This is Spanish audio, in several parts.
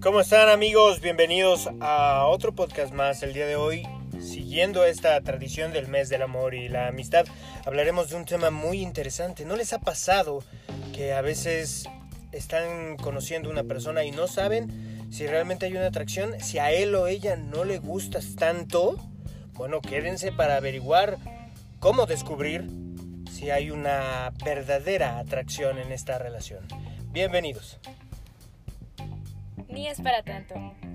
¿Cómo están amigos? Bienvenidos a otro podcast más. El día de hoy, siguiendo esta tradición del mes del amor y la amistad, hablaremos de un tema muy interesante. ¿No les ha pasado que a veces están conociendo una persona y no saben si realmente hay una atracción? Si a él o ella no le gustas tanto, bueno, quédense para averiguar cómo descubrir si hay una verdadera atracción en esta relación. Bienvenidos. Ni es para tanto.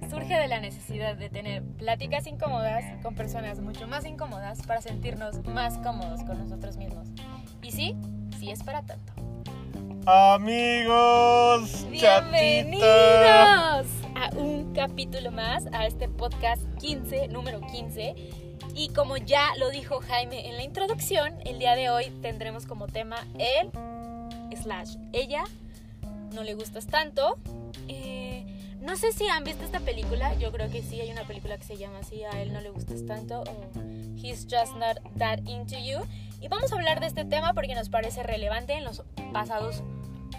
Surge de la necesidad de tener pláticas incómodas con personas mucho más incómodas para sentirnos más cómodos con nosotros mismos. Y sí, sí es para tanto. Amigos, bienvenidos chatita. a un capítulo más, a este podcast 15, número 15. Y como ya lo dijo Jaime en la introducción, el día de hoy tendremos como tema el slash ella, no le gustas tanto. Eh, no sé si han visto esta película, yo creo que sí, hay una película que se llama así, a él no le gustas tanto o He's Just Not That Into You. Y vamos a hablar de este tema porque nos parece relevante. En los pasados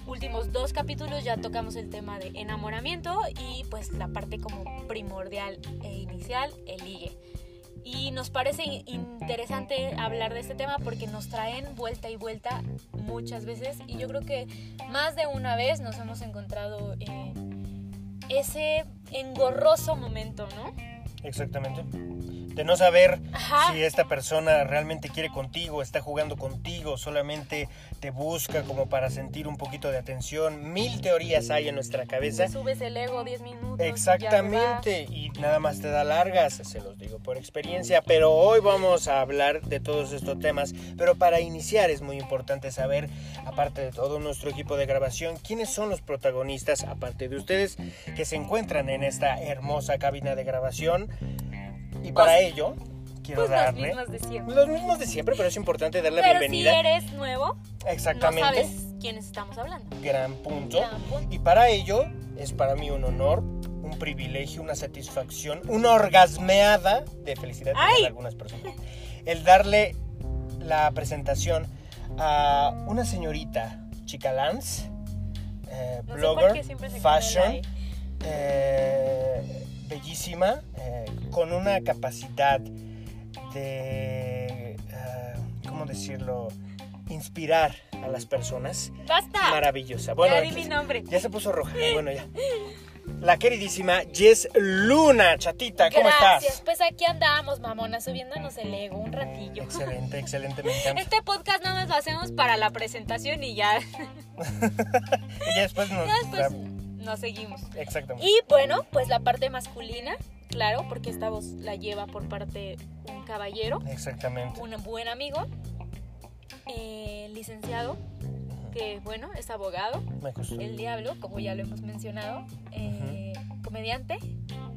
últimos dos capítulos ya tocamos el tema de enamoramiento y pues la parte como primordial e inicial, el ligue. Y nos parece interesante hablar de este tema porque nos traen vuelta y vuelta muchas veces y yo creo que más de una vez nos hemos encontrado en ese engorroso momento, ¿no? Exactamente. De no saber Ajá. si esta persona realmente quiere contigo, está jugando contigo, solamente te busca como para sentir un poquito de atención. Mil teorías hay en nuestra cabeza. Te subes el ego 10 minutos. y Exactamente, y nada más te da largas, se los digo por experiencia, pero hoy vamos a hablar de todos estos temas, pero para iniciar es muy importante saber, aparte de todo nuestro equipo de grabación, quiénes son los protagonistas, aparte de ustedes, que se encuentran en esta hermosa cabina de grabación, y para Pues- ello quiero Pues los darle... mismos de siempre. Los mismos de siempre, pero es importante dar la Pero bienvenida. si eres nuevo, Exactamente. no sabes quiénes estamos hablando. Gran punto. Gran punto. Y para ello es para mí un honor, un privilegio, una satisfacción, una orgasmeada de felicidad de algunas personas. El darle la presentación a una señorita chica Lance, eh, No blogger, fashion, eh, bellísima, eh, con una capacidad de, eh, ¿cómo decirlo? Inspirar a las personas. ¡Basta! Maravillosa. Bueno, ya di mi nombre. ya se puso roja. Bueno, ya. La queridísima Jess Luna, chatita, ¿cómo Gracias. estás? Pues aquí andamos, mamona, subiéndonos el ego un ratillo. Excelente, excelente, me encanta. Este podcast nada más lo hacemos para la presentación y ya, Y ya después nos... ya después nos seguimos. Exactamente. Y bueno, pues la parte masculina, claro, porque esta voz la lleva por parte un caballero, Exactamente. un buen amigo, eh, licenciado, que bueno, es abogado, Me el diablo, como ya lo hemos mencionado, eh, comediante,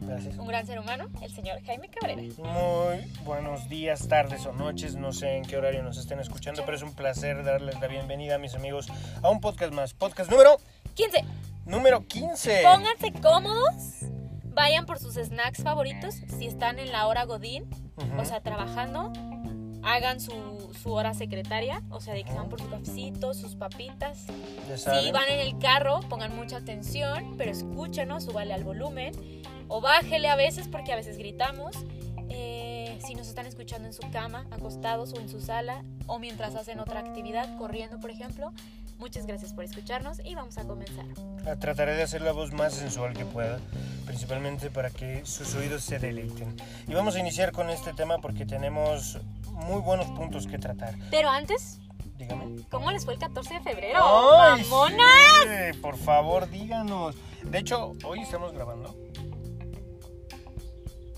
Gracias. un gran ser humano, el señor Jaime Cabrera. Muy buenos días, tardes o noches, no sé en qué horario nos estén escuchando, pero es un placer darles la bienvenida a mis amigos a un podcast más. Podcast número, 15. Número 15. Pónganse cómodos, vayan por sus snacks favoritos, si están en la hora Godín, Ujú. o sea, trabajando, hagan su, su hora secretaria, o sea, de que van por su cafecito, sus papitas. Si van en el carro, pongan mucha atención, pero escúchenos, súbale al volumen, o bájele a veces, porque a veces gritamos. Eh, si nos están escuchando en su cama, acostados o en su sala, o mientras hacen otra actividad, corriendo, por ejemplo, muchas gracias por escucharnos y vamos a comenzar. Ah, Trataré de hacer la voz más sensual que pueda, principalmente para que sus oídos se deleiten. Y vamos a iniciar con este tema porque tenemos muy buenos puntos que tratar. Pero antes, Dígame. ¿cómo les fue el 14 de febrero? ¡Ay, ¡Mamona! sí! Por favor, díganos. De hecho, hoy estamos grabando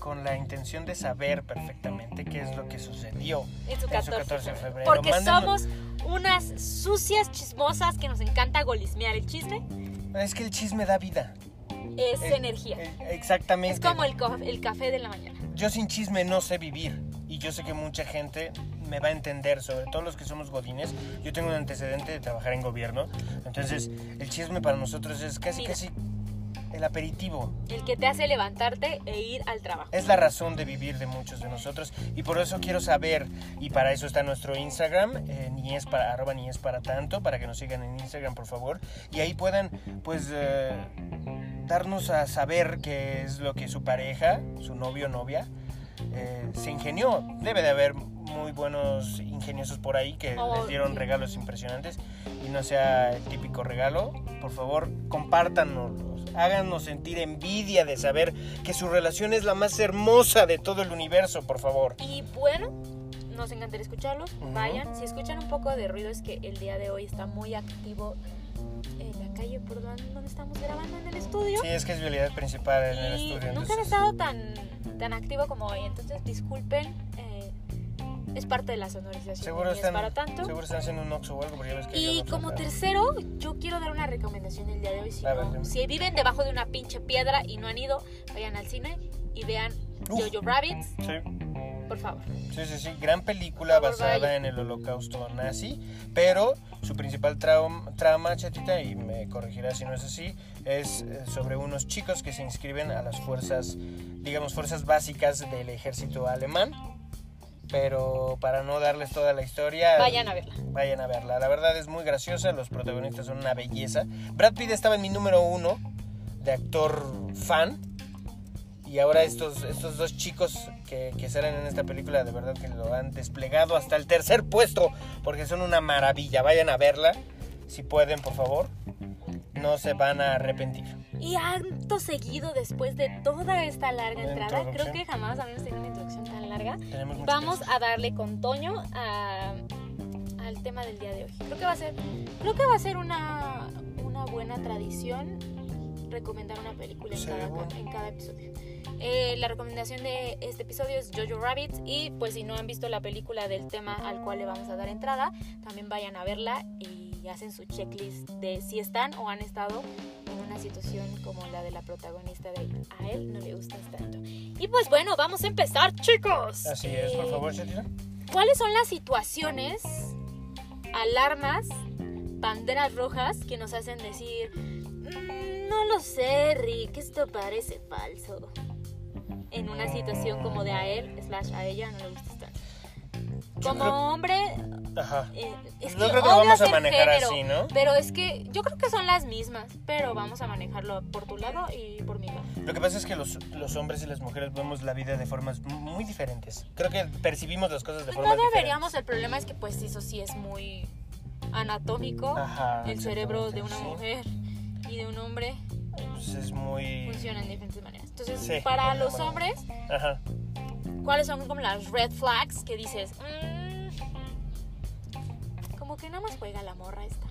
con la intención de saber perfectamente qué es lo que sucedió En su en 14, su 14 de febrero. Porque somos unas sucias chismosas que nos encanta golismear. El chisme Es que el chisme da vida. es Eh, energía. eh, exactamente. es como el, café de la mañana. Yo sin chisme no sé vivir. Y yo sé que mucha gente me va a entender, sobre todo los que somos godines. Yo tengo un antecedente de trabajar en gobierno. Entonces, el chisme para nosotros es casi, Vida. casi el aperitivo. El que te hace levantarte e ir al trabajo. Es la razón de vivir de muchos de nosotros y por eso quiero saber, y para eso está nuestro Instagram, eh, ni es para arroba ni es para tanto, para que nos sigan en Instagram por favor, y ahí puedan pues eh, darnos a saber qué es lo que su pareja, su novio o novia, eh, se ingenió. Debe de haber muy buenos ingeniosos por ahí que Oh, les dieron sí. regalos impresionantes y no sea el típico regalo. Por favor, compártanos, háganos sentir envidia de saber que su relación es la más hermosa de todo el universo, por favor. Y bueno, nos encantaría escucharlos. Vayan. Si escuchan un poco de ruido es que el día de hoy está muy activo en la calle por donde estamos grabando en el estudio. Sí, es que es vialidad principal en el estudio. nunca han entonces- estado tan, tan activo como hoy. Entonces disculpen. eh, es parte de la sonorización. Seguro están, para tanto. seguro están haciendo un Oxxo o algo, porque ya ves que Y Oxxo como tercero, yo quiero dar una recomendación el día de hoy. Si, no- ver, si viven debajo de una pinche piedra y no han ido, vayan al cine y vean Uf. Jojo Rabbits, Sí. por favor. Sí, sí, sí, gran película favor, basada vaya. en el holocausto nazi, pero su principal trama, chatita, y me corregirá si no es así, es eh, sobre unos chicos que se inscriben a las fuerzas, digamos, fuerzas básicas del ejército alemán, pero para no darles toda la historia... Vayan a verla. Vayan a verla. La verdad es muy graciosa, los protagonistas son una belleza. Brad Pitt estaba en mi número uno de actor fan. Y ahora estos, estos dos chicos que, que salen en esta película de verdad que lo han desplegado hasta el tercer puesto porque son una maravilla. Vayan a verla si pueden, por favor. No se van a arrepentir. Y acto seguido, después de toda esta larga La entrada, creo que jamás habíamos tenido una introducción tan larga. Vamos a darle con Toño a- al tema del día de hoy. Creo que va a ser, creo que va a ser una, una buena tradición recomendar una película en, Sí, cada, bueno. en cada episodio. Eh, la recomendación de este episodio es Jojo Rabbit y pues si no han visto la película del tema al cual le vamos a dar entrada, también vayan a verla y hacen su checklist de si están o han estado en una situación como la de la protagonista de a él no le gustas tanto. Y pues bueno, vamos a empezar chicos. Así es, por Eh, favor, Chatita. ¿Cuáles son las situaciones, alarmas, banderas rojas que nos hacen decir, "Mm, no lo sé, Rick, esto parece falso? En una situación como de a él, slash a ella, no le gusta tanto. Yo Como creo- hombre, Ajá. eh, es No que creo que lo vamos a manejar género, así, ¿no? Pero es que yo creo que son las mismas, pero vamos a manejarlo por tu lado y por mi lado. Lo que pasa es que los, los hombres y las mujeres vemos la vida de formas muy diferentes. Creo que percibimos las cosas de Pues formas no deberíamos, diferentes. el problema es que pues eso sí es muy anatómico. Ajá, el cerebro de una sí. mujer y de un hombre Pues es muy... funciona de diferentes maneras. Entonces, Sí, para los hombres, Ajá. ¿Cuáles son como las red flags que dices? "Mm, como que nada más juega la morra esta.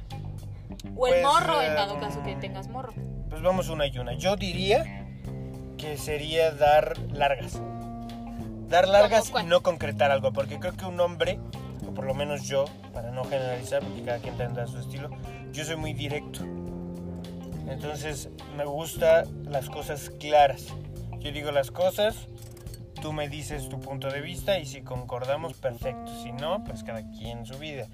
O el Pues, morro, en eh, dado caso que tengas morro. Pues vamos una y una. Yo diría que sería dar largas. Dar largas y no concretar algo. Porque creo que un hombre, o por lo menos yo, para no generalizar, porque cada quien tendrá su estilo, yo soy muy directo. Entonces me gustan las cosas claras. Yo digo las cosas, tú me dices tu punto de vista y si concordamos, perfecto. Si no, pues cada quien su vida.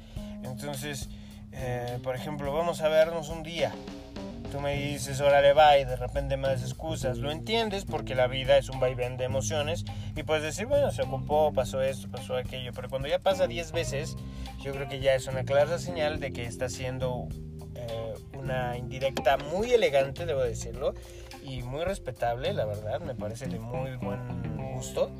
Entonces, eh, por ejemplo, vamos a vernos un día. Tú me dices, órale, va, y de repente me das excusas. Lo entiendes porque la vida es un vaivén de emociones y puedes decir, bueno, se ocupó, pasó esto, pasó aquello. Pero cuando ya pasa 10 veces, yo creo que ya es una clara señal de que está siendo eh, una indirecta muy elegante, debo decirlo, y muy respetable, la verdad. Me parece de muy buen gusto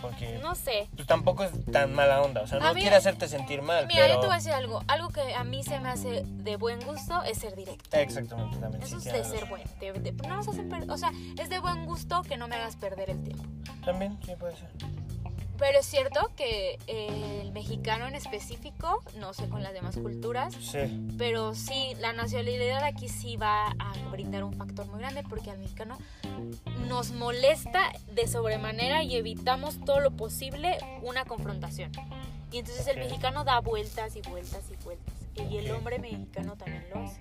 porque No sé. pues, tampoco es tan mala onda. O sea, no mí- quiere hacerte sentir mal, Mira, pero... yo te voy a decir algo. Algo que a mí se me hace de buen gusto es ser directo. Exactamente, también. Eso sí, es de ser razón. buen. de- de- no nos hacen o sea, es de buen gusto que no me hagas perder el tiempo. También, sí, puede ser. Pero es cierto que eh, el mexicano en específico, no sé con las demás culturas, Sí. pero sí, la nacionalidad aquí sí va a brindar un factor muy grande porque al mexicano nos molesta de sobremanera y evitamos todo lo posible una confrontación. Y entonces el mexicano da vueltas y vueltas y vueltas. Y el hombre mexicano también lo hace.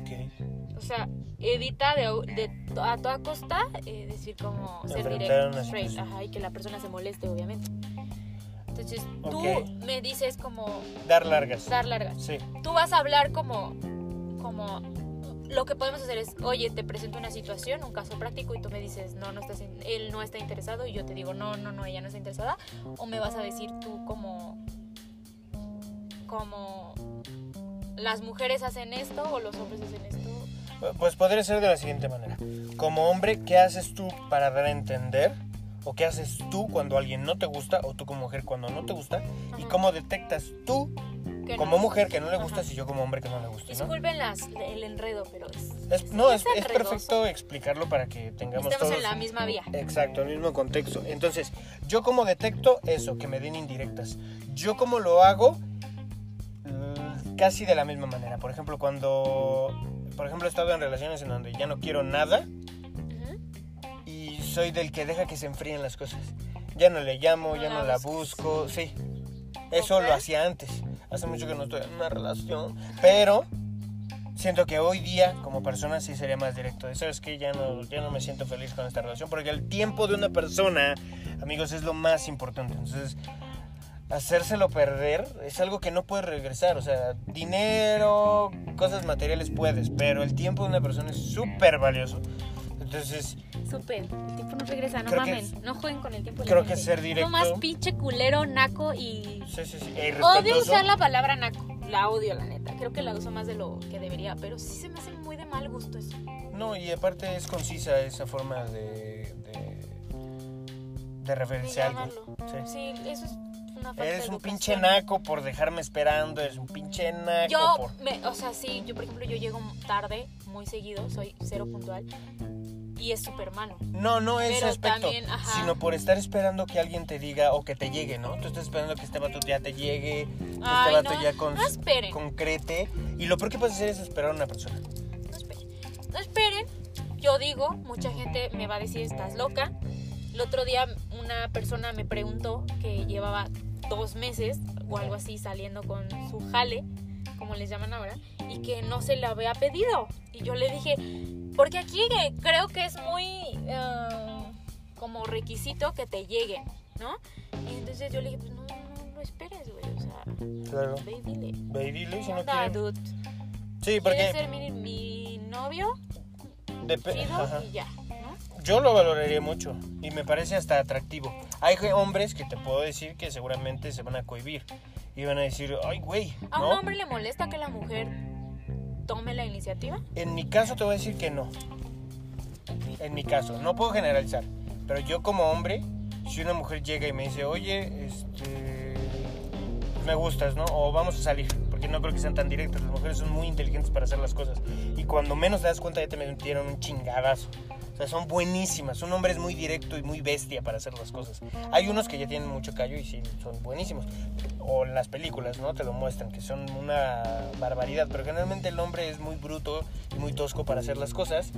Ok. O sea, evita de, de- a toda costa eh, decir como ser directo, straight, ajá, y que la persona se moleste, obviamente. Entonces, tú me dices como Dar largas. dar largas. Sí. Tú vas a hablar como, como lo que podemos hacer es, oye, te presento una situación, un caso práctico y tú me dices, no, no estás, in- él no está interesado y yo te digo, no, no, no, ella no está interesada. O me vas a decir tú como, como las mujeres hacen esto o los hombres hacen esto. Pues podría ser de la siguiente manera. Como hombre, ¿qué haces tú para dar a entender? ¿O qué haces tú cuando alguien no te gusta? ¿O tú como mujer cuando no te gusta? ¿Y cómo detectas tú que como no. mujer que no le gusta y yo como hombre que no le gusta? ¿no? Disculpen las, el enredo, pero es, Es- no, es, es perfecto explicarlo para que tengamos estamos todos... en la misma vía. Exacto, el mismo contexto. Entonces, yo como detecto eso, que me den indirectas. Yo como lo hago casi de la misma manera. Por ejemplo, cuando, por ejemplo, he estado en relaciones en donde ya no quiero nada y soy del que deja que se enfríen las cosas. Ya no le llamo, ya no la busco, sí. Eso lo hacía antes. Hace mucho que no estoy en una relación, pero siento que hoy día como persona sí sería más directo. De, ¿Sabes que Ya no, ya no me siento feliz con esta relación porque el tiempo de una persona, amigos, es lo más importante. Entonces, hacérselo perder es algo que no puedes regresar. O sea, dinero, cosas materiales puedes, pero el tiempo de una persona es súper valioso. Entonces, Súper, el tiempo no regresa, no mamen, no jueguen con el tiempo. creo que ser directo- No más pinche culero, naco y... sí, sí, sí. e Odio usar la palabra naco, la odio la neta, creo que la uso más de lo que debería, pero sí se me hace muy de mal gusto eso. No, y aparte es concisa esa forma de, de, de De referirse a alguien. llamarlo. Sí. Sí, eso es una falta Eres un pinche naco por dejarme esperando, eres un pinche naco Yo, por... me, o sea, sí, yo por ejemplo, yo llego tarde, muy seguido, soy cero puntual, y es súper malo. No, no ese Pero aspecto, también, ajá. sino por estar esperando que alguien te diga o que te llegue, ¿no? Tú estás esperando que este vato ya te llegue, que Ay, este vato no, ya con, no concrete. Y lo peor que puedes hacer es esperar a una persona. No esperen. No esperen. Yo digo, mucha gente me va a decir, estás loca. El otro día una persona me preguntó que llevaba dos meses o algo así saliendo con su jale, como les llaman ahora, y que no se le había pedido. Y yo le dije, porque aquí creo que es muy eh, como requisito que te lleguen, ¿no? Y entonces yo le dije, pues no, no, no esperes, güey, o sea, Claro. ve y dile. Ve y dile si ¿Qué no onda, quiere. dude? Sí, ¿Quieres porque ser mi, mi novio? chido ajá. y ya. Yo lo valoraría mucho y me parece hasta atractivo. Hay hombres que te puedo decir que seguramente se van a cohibir y van a decir, ay, güey, ¿A un hombre le molesta que la mujer tome la iniciativa? En mi caso te voy a decir que no. En mi caso, no puedo generalizar. Pero yo como hombre, si una mujer llega y me dice, oye, este, me gustas, ¿no? O vamos a salir, porque no creo que sean tan directas. Las mujeres son muy inteligentes para hacer las cosas. Y cuando menos te das cuenta ya te metieron un chingadazo. O sea, son buenísimas. Un hombre es muy directo y muy bestia para hacer las cosas. Hay unos que ya tienen mucho callo y sí, son buenísimos. O en las películas, ¿no? Te lo muestran, que son una barbaridad. Pero generalmente el hombre es muy bruto y muy tosco para hacer las cosas.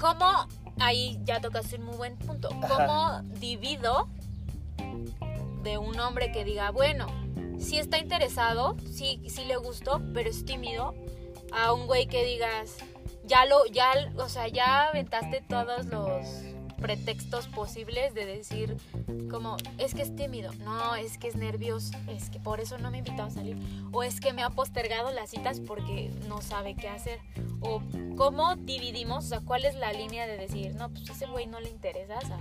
¿Cómo? Ahí ya tocaste un muy buen punto. ¿Cómo divido de un hombre que diga, bueno, sí está interesado, sí, sí le gustó, pero es tímido, a un güey que digas, ya lo, ya, o sea, ya aventaste todos los pretextos posibles de decir como es que es tímido, no, es que es nervioso, es que por eso no me invitado a salir, o es que me ha postergado las citas porque no sabe qué hacer, o cómo dividimos, o sea, cuál es la línea de decir, no, pues ese güey no le interesas, a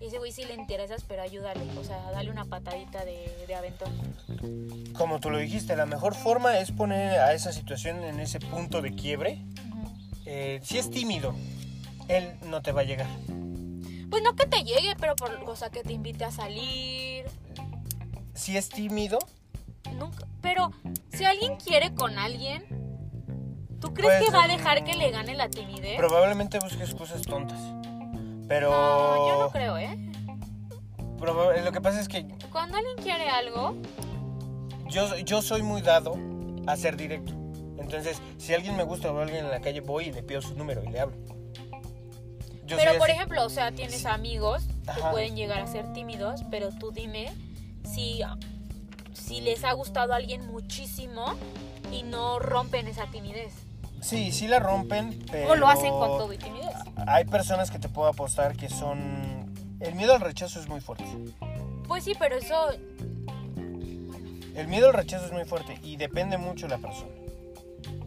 ese güey sí le interesas, pero ayúdale, o sea, dale una patadita de, de aventón. Como tú lo dijiste, la mejor forma es poner a esa situación en ese punto de quiebre. Eh, si es tímido, él no te va a llegar. Pues no que te llegue, pero por, o sea, que te invite a salir, Si es tímido, Nunca. Pero si alguien quiere con alguien, ¿tú crees Pues, que va a dejar que le gane la timidez? probablemente busques cosas tontas. Pero No, yo no creo, ¿eh? proba- lo que pasa es que Cuando alguien quiere algo, yo, yo soy muy dado a ser directo. Entonces, si alguien me gusta o alguien en la calle, voy y le pido su número y le hablo. Yo pero por así. ejemplo, o sea, tienes amigos que pueden llegar a ser tímidos, pero tú dime si, si les ha gustado a alguien muchísimo y no rompen esa timidez. Sí, sí la rompen, pero... O lo hacen con todo y timidez. Hay personas que te puedo apostar que son... El miedo al rechazo es muy fuerte. Pues sí, pero eso El miedo al rechazo es muy fuerte y depende mucho de la persona.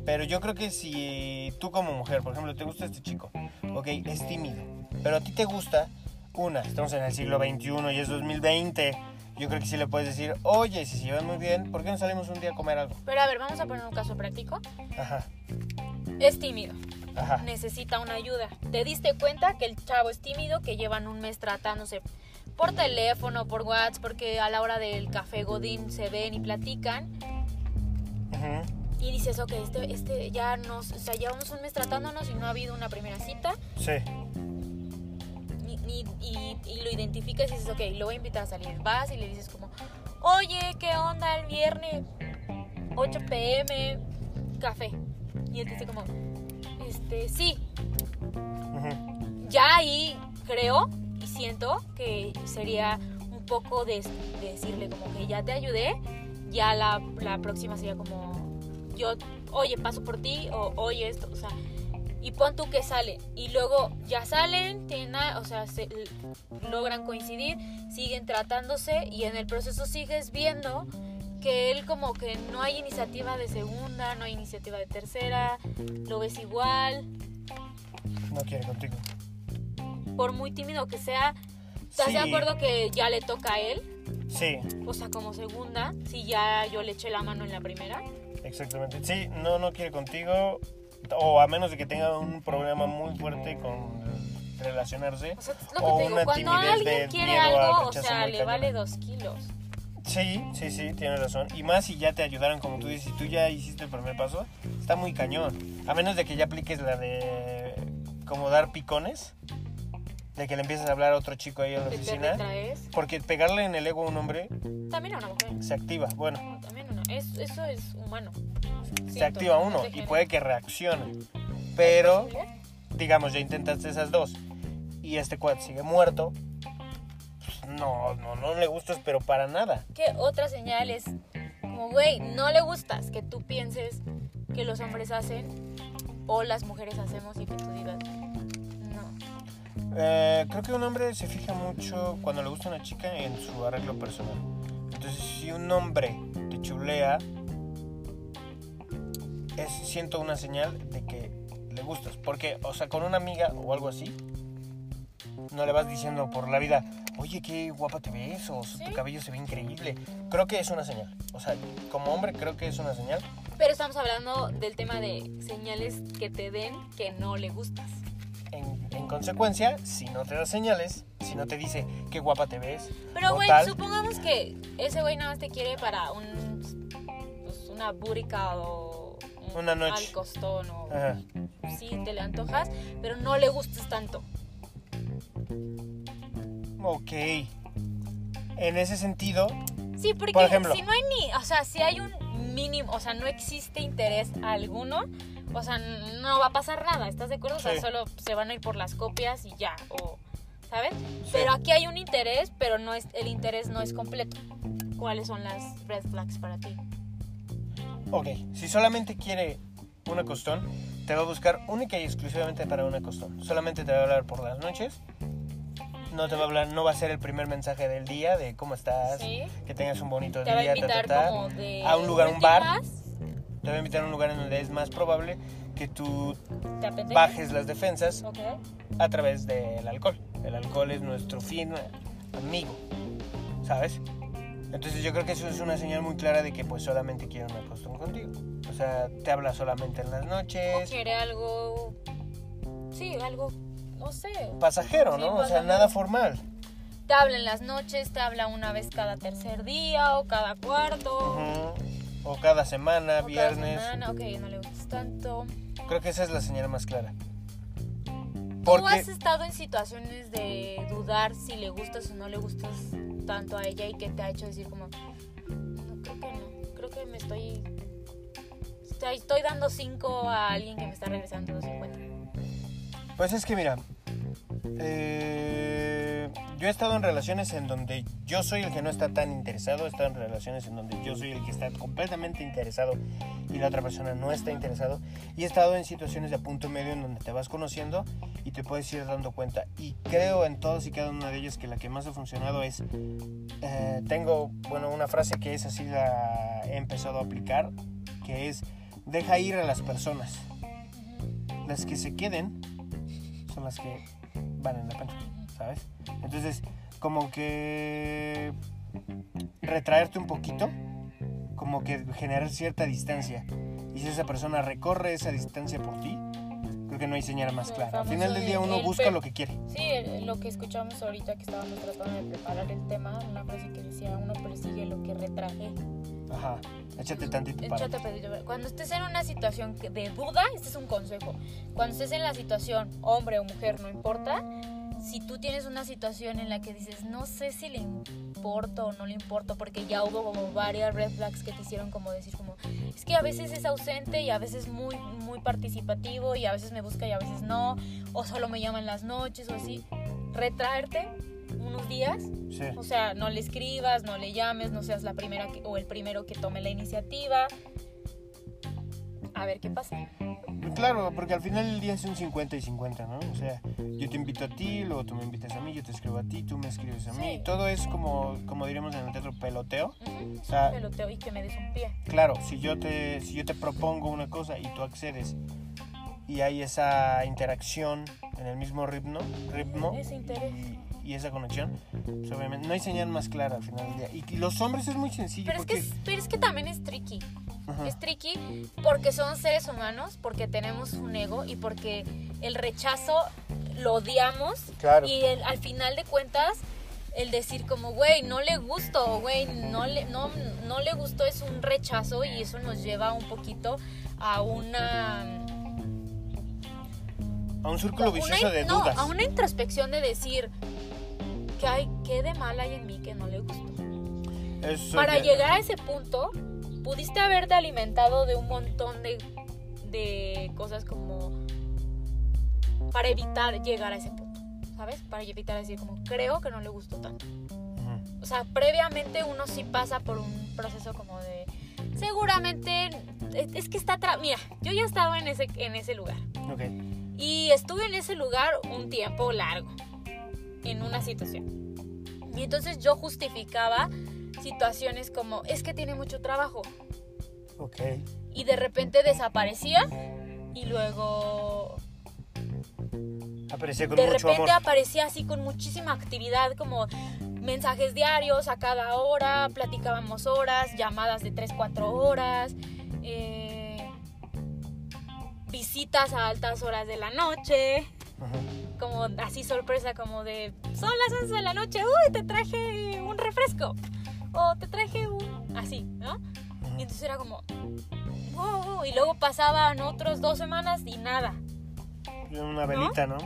Pero yo creo que si tú como mujer, por ejemplo, te gusta este chico, ok, es tímido, pero a ti te gusta, una, estamos en el siglo XXI y es 2020, yo creo que sí le puedes decir, oye, si se llevan muy bien, ¿por qué no salimos un día a comer algo? Pero a ver, vamos a poner un caso práctico. Ajá, Es tímido, ajá. necesita una ayuda. Te diste cuenta que el chavo es tímido, que llevan un mes tratándose por teléfono, por WhatsApp, porque a la hora del café Godín se ven y platican. ujú, Y dices, ok, este, este ya nos, o sea, llevamos un mes tratándonos y no ha habido una primera cita. Sí, Y, y- y- y lo identificas y dices, ok, lo voy a invitar a salir. Vas y le dices como, oye, ¿qué onda el viernes? 8 pm, café. Y él te dice como, este, sí. Ya ahí creo y siento que sería un poco de, de decirle como que ya te ayudé. Ya la, la próxima sería como, yo, oye, paso por ti o oye esto, o sea, y pon tú que sale. Y luego ya salen, tienen, nada, o sea, se, logran coincidir, siguen tratándose y en el proceso sigues viendo que él como que no hay iniciativa de segunda, no hay iniciativa de tercera, lo ves igual, no quiere contigo. por muy tímido que sea, ¿estás Sí. de acuerdo que ya le toca a él? Sí, O sea, como segunda, si ya yo le eché la mano en la primera. Exactamente. Sí, no, no quiere contigo, o a menos de que tenga un problema muy fuerte con relacionarse. O sea, es lo que O te digo, una cuando alguien quiere algo, o sea, le vale dos kilos. Sí, sí, sí, tienes razón. Y más si ya te ayudaron, como tú dices, si tú ya hiciste el primer paso, está muy cañón. A menos de que ya apliques la de como dar picones, de que le empieces a hablar a otro chico ahí en la te oficina. retraes. Porque pegarle en el ego a un hombre También a una mujer. se activa, bueno, No, también una. Es, eso es humano. se Siento, activa no uno y puede que reaccione. Pero, digamos, ya intentaste esas dos y este cuad sigue muerto, pues, no, no, no le gustas, pero para nada. ¿Qué otra señal es como, güey, no le gustas que tú pienses que los hombres hacen o las mujeres hacemos y que tú digas. Eh, creo que un hombre se fija mucho cuando le gusta una chica en su arreglo personal. Entonces, si un hombre te chulea, es, siento una señal de que le gustas. Porque, o sea, con una amiga o algo así, no le vas diciendo por la vida, oye, qué guapa te ves, o Sí. tu cabello se ve increíble. Creo que es una señal. O sea, como hombre creo que es una señal. Pero estamos hablando del tema de señales que te den que no le gustas. En, en consecuencia, si no te da señales, si no te dice qué guapa te ves, Pero, güey, supongamos que ese güey nada más te quiere para un, pues, una búrica o un Una noche. al costón o Ajá. sí te le antojas, pero no le gustas tanto. Ok. En ese sentido, Sí, porque Por ejemplo. si no hay ni, o sea, si hay un mínimo, o sea, no existe interés alguno, o sea, no va a pasar nada, ¿estás de acuerdo? O sea, Sí. solo se van a ir por las copias y ya, o, ¿sabes? Sí. Pero aquí hay un interés, pero no es, el interés no es completo. ¿Cuáles son las red flags para ti? ok, si solamente quiere una costón, te va a buscar única y exclusivamente para una costón. Solamente te va a hablar por las noches. No te va a hablar, no va a ser el primer mensaje del día de cómo estás, Sí. que tengas un bonito Te va a día, ta, ta, invitar ta. como de a un lugar, un bar. Te va a invitar a un lugar en donde es más probable que tú bajes las defensas a través del alcohol. El alcohol es nuestro fin amigo, ¿sabes? Entonces yo creo que eso es una señal muy clara de que pues solamente quiere una costón contigo. O sea, te habla solamente en las O noches, quiere algo, sí, algo, no sé, pasajero, Sí, ¿no? O sea, nada formal. te habla en las noches, te habla una vez cada tercer día o cada cuarto. O cada semana, o cada viernes. semana, ok, no le gustas tanto. Creo que esa es la señal más clara. ¿Tú has Porque estado en situaciones de dudar si le gustas o no le gustas tanto a ella y que te ha hecho decir como, no, creo que no, creo que me estoy, estoy, estoy dando 5 a alguien que me está regresando 250? Pues es que mira, eh, yo he estado en relaciones en donde yo soy el que no está tan interesado, he estado en relaciones en donde yo soy el que está completamente interesado y la otra persona no está interesado, y he estado en situaciones de punto medio en donde te vas conociendo y te puedes ir dando cuenta. Y creo en todas y cada una de ellas que la que más ha funcionado es, eh, tengo, bueno, una frase que es así la he empezado a aplicar, que es, deja ir a las personas. Las que se queden son las que van en la pancha, ¿sabes? Entonces, como que retraerte un poquito, como que generar cierta distancia. Y si esa persona recorre esa distancia por ti, creo que no hay señal más clara. Al final del día uno busca lo que quiere. Sí, lo que escuchamos ahorita que estábamos tratando de preparar el tema, una frase que decía, uno persigue lo que retraje. Ajá, échate tantito para. Échate pedir. Cuando estés en una situación de duda, este es un consejo. Cuando estés en la situación, hombre o mujer, no importa, si tú tienes una situación en la que dices, no sé si le importo o no le importo, porque ya hubo como varias red flags que te hicieron como decir como, es que a veces es ausente y a veces muy, muy participativo y a veces me busca y a veces no, o solo me llama en las noches o así, retraerte unos días Sí. o sea, no le escribas, no le llames, no seas la primera que- o el primero que tome la iniciativa. A ver qué pasa. Claro, porque al final del día es un 50 y 50, ¿no? O sea, yo te invito a ti, luego tú me invitas a mí, yo te escribo a ti, tú me escribes a mí. Sí. Todo es como, como diríamos en el teatro, peloteo. Ujú, O sea- peloteo y que me des un pie. Claro, si yo te, si yo te propongo una cosa y tú accedes y hay esa interacción en el mismo ritmo, ritmo Ese interés. y, y esa conexión, pues obviamente no hay señal más clara al final del día. Y, y los hombres es muy sencillo Pero es, que, pero es que también es tricky. Ajá. Es tricky porque son seres humanos, porque tenemos un ego y porque el rechazo lo odiamos. Claro. Y el- al final de cuentas, el decir como, güey, no le gustó, güey, no le, no, no le gustó es un rechazo y eso nos lleva un poquito a una... A un círculo una- vicioso de no, dudas. a una introspección de decir, ¿qué, hay, qué de mal hay en mí que no le gustó? Eso Para ya- llegar a ese punto, pudiste haberte alimentado de un montón de, de cosas como para evitar llegar a ese punto, ¿sabes? Para evitar decir como, creo que no le gustó tanto. Ujú. O sea, previamente uno sí pasa por un proceso como de, seguramente, es que está, tra- mira, yo ya estaba en ese, en ese lugar. Ok. Y estuve en ese lugar un tiempo largo, en una situación. Y entonces yo justificaba situaciones como, es que tiene mucho trabajo. Ok. Y de repente desaparecía y luego Aparecía con de mucho repente amor. aparecía así con muchísima actividad, como mensajes diarios a cada hora, platicábamos horas, llamadas de 3, 4 horas, eh, visitas a altas horas de la noche, Ujú. Como así sorpresa, como de son las 11 de la noche, uy, te traje un refresco, o te traje un. así, ¿no? Y entonces era como. wow, y luego pasaban otros dos semanas y nada. Una velita, ¿no?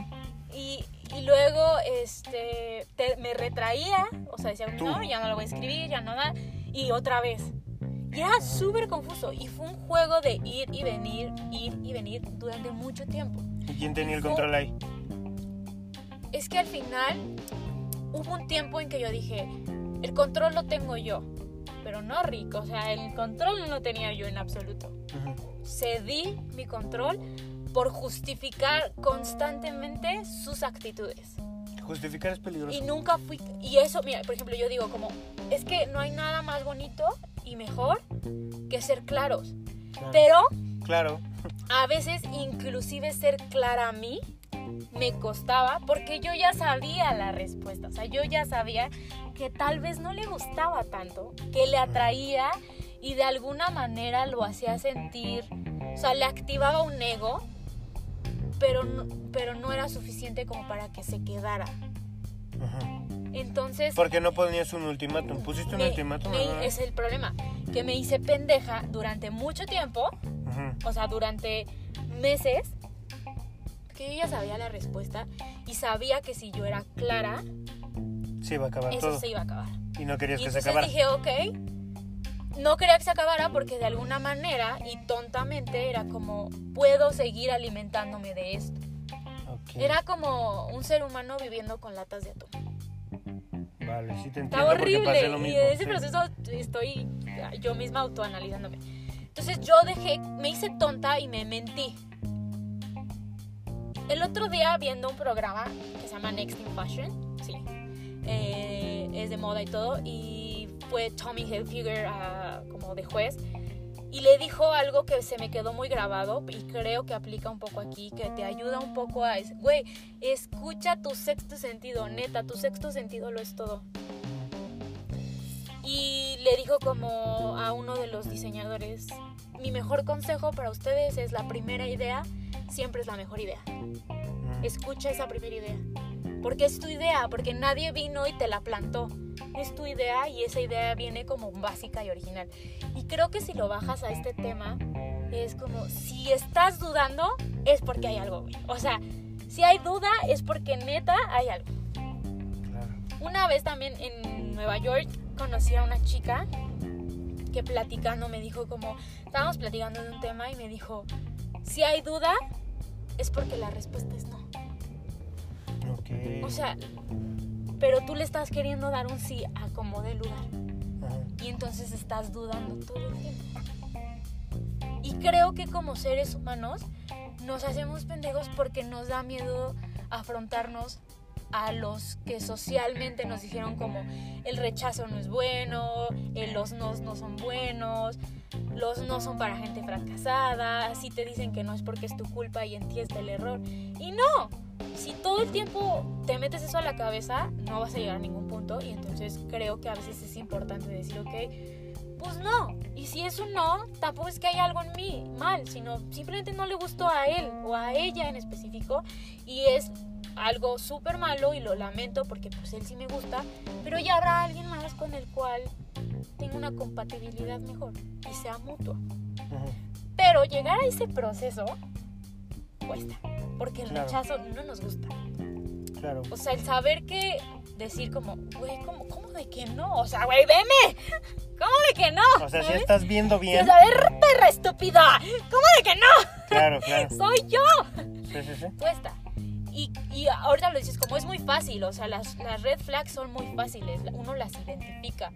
Y, y luego este, te- me retraía, o sea, decía, Tú. no, ya no lo voy a escribir, ya no da, y otra vez. Y era súper confuso, y fue un juego de ir y venir, ir y venir durante mucho tiempo. ¿Y quién tenía el Fue- control ahí? Es que al final hubo un tiempo en que yo dije, el control lo tengo yo, pero no rico, o sea, el control no lo tenía yo en absoluto. Cedí mi control por justificar constantemente sus actitudes. Justificar es peligroso. Y nunca fui... Y eso, mira, por ejemplo, yo digo como, es que no hay nada más bonito y mejor que ser claros. Claro. Pero Claro. a veces inclusive ser clara a mí me costaba porque yo ya sabía la respuesta. O sea, yo ya sabía que tal vez no le gustaba tanto, que le atraía y de alguna manera lo hacía sentir, o sea, le activaba un ego, pero no, pero no era suficiente como para que se quedara. Entonces... Porque no ponías un ultimátum. ¿Pusiste un ultimátum? me- es el problema, que me hice pendeja durante mucho tiempo, o sea, durante meses, que yo ya sabía la respuesta y sabía que si yo era clara, Sí, iba a acabar eso todo. se iba a acabar. Y no querías Y que se acabara. dije, ok, no quería que se acabara porque de alguna manera y tontamente era como, puedo seguir alimentándome de esto. Ok. Era como un ser humano viviendo con latas de atún. Vale, sí te entiendo. Está porque horrible pasé lo y mismo. en ese sí. proceso estoy yo misma autoanalizándome. Entonces yo dejé, me hice tonta y me mentí. El otro día viendo un programa que se llama Next in Fashion, sí, eh, es de moda y todo, y fue Tommy Hilfiger ah, como de juez. Y le dijo algo que se me quedó muy grabado y creo que aplica un poco aquí, que te ayuda un poco a... Güey, escucha tu sexto sentido, neta, tu sexto sentido lo es todo. Y le dijo como a uno de los diseñadores, mi mejor consejo para ustedes es la primera idea, siempre es la mejor idea. Escucha esa primera idea. Porque es tu idea, porque nadie vino y te la plantó. Es tu idea y esa idea viene como básica y original. Y creo que si lo bajas a este tema, es como, si estás dudando, es porque hay algo. O sea, si hay duda, es porque neta hay algo. Una vez también en Nueva York conocí a una chica que platicando me dijo como, estábamos platicando de un tema y me dijo, si hay duda, es porque la respuesta es no. O sea, pero tú le estás queriendo dar un sí a como de lugar. Y entonces estás dudando todo el tiempo. Y creo que como seres humanos nos hacemos pendejos porque nos da miedo afrontarnos a los que socialmente nos dijeron como el rechazo no es bueno, los nos no son buenos, los no son para gente fracasada, si te dicen que no es porque es tu culpa y entiendes el error. Y no, si todo el tiempo te metes eso a la cabeza, no vas a llegar a ningún punto y entonces creo que a veces es importante decir, ok, pues no. Y si es un no, tampoco es que hay algo en mí mal, sino simplemente no le gustó a él o a ella en específico y es algo súper malo y lo lamento porque pues él sí me gusta, pero ya habrá alguien más con el cual tenga una compatibilidad mejor y sea mutua. Pero llegar a ese proceso cuesta, porque el rechazo no nos gusta. Claro. O sea, el saber que decir como, güey, ¿cómo, ¿cómo, de que no? O sea, güey, veme. ¿Cómo de que no? O sea, si estás viendo bien. O sea, ver, perra estúpida. ¿Cómo de que no? Claro, claro. Soy yo. Sí, sí, sí. Cuesta. Y, y, ahorita lo dices como es muy fácil, o sea, las, las, red flags son muy fáciles, uno las identifica.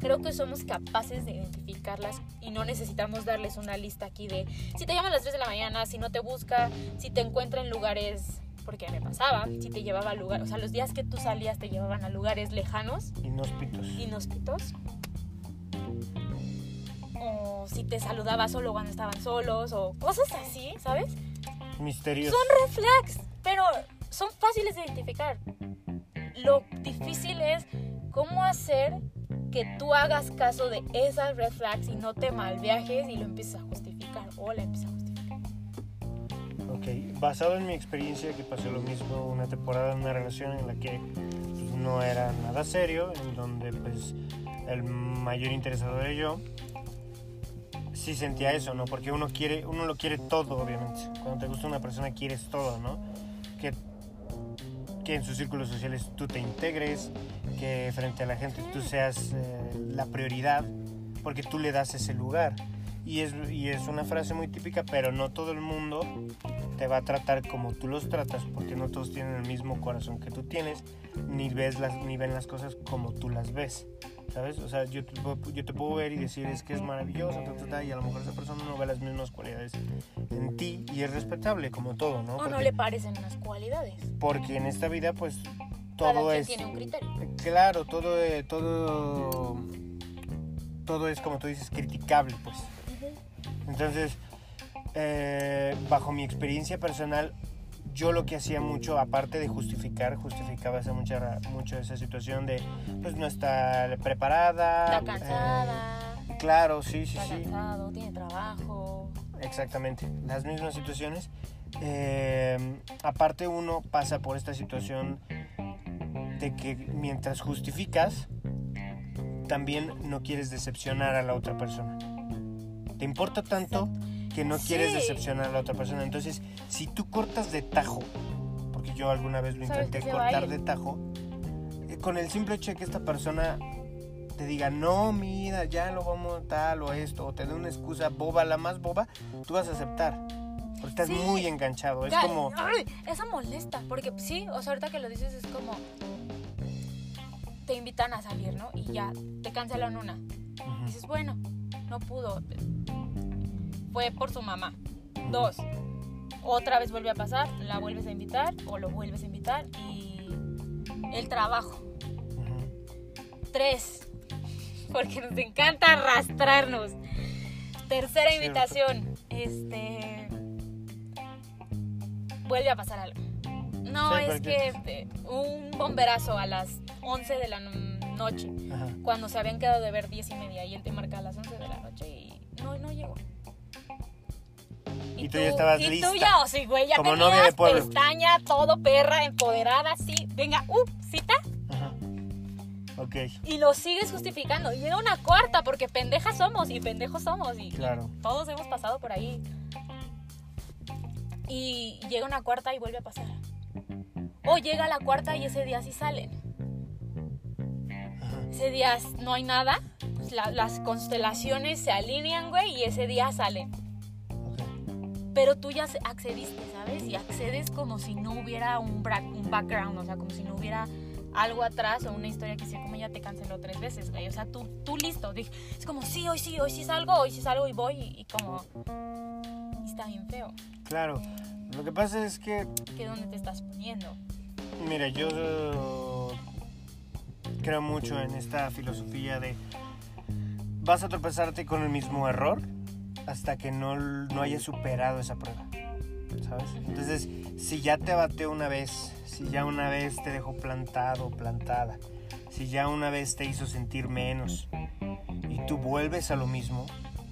Creo que somos capaces de identificarlas y no necesitamos darles una lista aquí de si te llama a las 3 de la mañana, si no te busca, si te encuentra en lugares, porque me pasaba, si te llevaba a lugares, o sea, los días que tú salías te llevaban a lugares lejanos. Inhóspitos. Inhóspitos. O si te saludaba solo cuando estaban solos, o cosas así, ¿sabes? Misterios. Son red flags pero son fáciles de identificar. Lo difícil es cómo hacer que tú hagas caso de esas red flags y no te malviajes y lo empieces a justificar o la empieces a justificar. Ok, basado en mi experiencia que pasó lo mismo una temporada en una relación en la que pues, no era nada serio, en donde pues el mayor interesado era yo, sí sentía eso, ¿no? Porque uno quiere, uno lo quiere todo, obviamente. Cuando te gusta una persona quieres todo, ¿no? Que, que en sus círculos sociales tú te integres, que frente a la gente tú seas eh, la prioridad, porque tú le das ese lugar. Y es, y es una frase muy típica, pero no todo el mundo te va a tratar como tú los tratas, porque no todos tienen el mismo corazón que tú tienes, ni, ves las, ni ven las cosas como tú las ves. ¿sabes? O sea, yo te, yo te puedo ver y decir es que es maravilloso, y a lo mejor esa persona no ve las mismas cualidades en ti y es respetable como todo, ¿no? O no le parecen las cualidades. Porque en esta vida, pues, todo es... tiene un criterio. Claro, todo, eh, todo, todo es, como tú dices, criticable, pues. Entonces, eh, bajo mi experiencia personal, yo lo que hacía mucho, aparte de justificar, justificaba esa mucha, mucho esa situación de pues no estar preparada. Está cansada. Eh, claro, sí, sí, está sí. Cansado, tiene trabajo. Exactamente, las mismas situaciones. Eh, aparte uno pasa por esta situación de que mientras justificas, también no quieres decepcionar a la otra persona. Te importa tanto que no quieres decepcionar a la otra persona. Entonces, si tú cortas de tajo, porque yo alguna vez lo intenté cortar de tajo, eh, con el simple hecho de que esta persona te diga, no, mira, ya lo vamos a tal o esto, o te dé una excusa boba, la más boba, tú vas a aceptar. Porque estás muy enganchado. Es como. Ay, esa molesta. Porque sí, o sea, ahorita que lo dices es como. Te invitan a salir, ¿no? Y ya te cancelan una. Dices, bueno, no pudo fue por su mamá. Dos, otra vez vuelve a pasar, la vuelves a invitar o lo vuelves a invitar y el trabajo. Tres, porque nos encanta arrastrarnos. Tercera invitación. Este. Vuelve a pasar algo. No, Sí, es que eh, un bomberazo a las 11 de la no- noche, Ajá. cuando se habían quedado de ver 10 y media y él te marca a las 11 de la noche y no, no llegó. Y tú ya estabas y tú lista. ya, o sí, güey, ya Como tenías novia de pueblo. pestaña, todo perra, empoderada, sí. Venga, uh, cita. Ajá. Ok, Y lo sigues justificando. Y llega una cuarta, porque pendejas somos y pendejos somos. Y claro. todos hemos pasado por ahí. Y llega una cuarta y vuelve a pasar. O llega la cuarta y ese día sí salen. Ajá. Ese día no hay nada. la- las constelaciones se alinean, güey, y ese día salen. Pero tú ya accediste, ¿sabes? Y accedes como si no hubiera un, un background, o sea, como si no hubiera algo atrás o una historia que sí, como ya te canceló tres veces, güey. O sea, tú, tú listo. Dij- Es como, sí, hoy sí, hoy sí salgo, hoy sí salgo y voy. Y, y como, y está bien feo. Claro. Lo que pasa es que ¿Qué dónde te estás poniendo? Mira, yo eh, creo mucho en esta filosofía de vas a tropezarte con el mismo error hasta que no, no hayas superado esa prueba, ¿sabes? Entonces, si ya te bateó una vez, si ya una vez te dejó plantado, plantada, si ya una vez te hizo sentir menos y tú vuelves a lo mismo,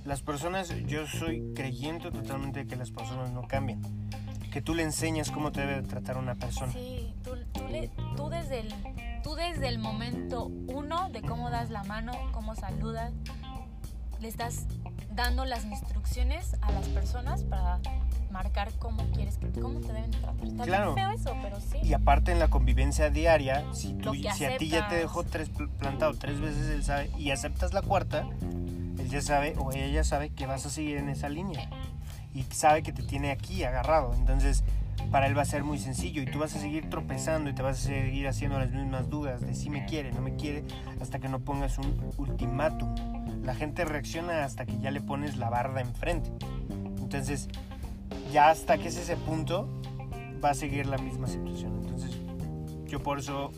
las personas, yo soy creyente totalmente de que las personas no cambian, que tú le enseñas cómo te debe de tratar una persona. Sí, tú, tú, le- tú desde el, tú desde el momento uno de cómo das la mano, cómo saludas, le estás dando las instrucciones a las personas para marcar cómo quieres que cómo te deben tratar. Está Claro. bien feo eso, pero sí. Y aparte en la convivencia diaria, si, tú, si a ti ya te dejó tres pl- plantado tres veces, él sabe, y aceptas la cuarta, él ya sabe o ella ya sabe que vas a seguir en esa línea. Y sabe que te tiene aquí agarrado. Entonces, para él va a ser muy sencillo y tú vas a seguir tropezando y te vas a seguir haciendo las mismas dudas de si me quiere, no me quiere, hasta que no pongas un ultimátum. La gente reacciona hasta que ya le pones la barda enfrente. Entonces, ya hasta que es ese punto, va a seguir la misma situación. Entonces, yo por eso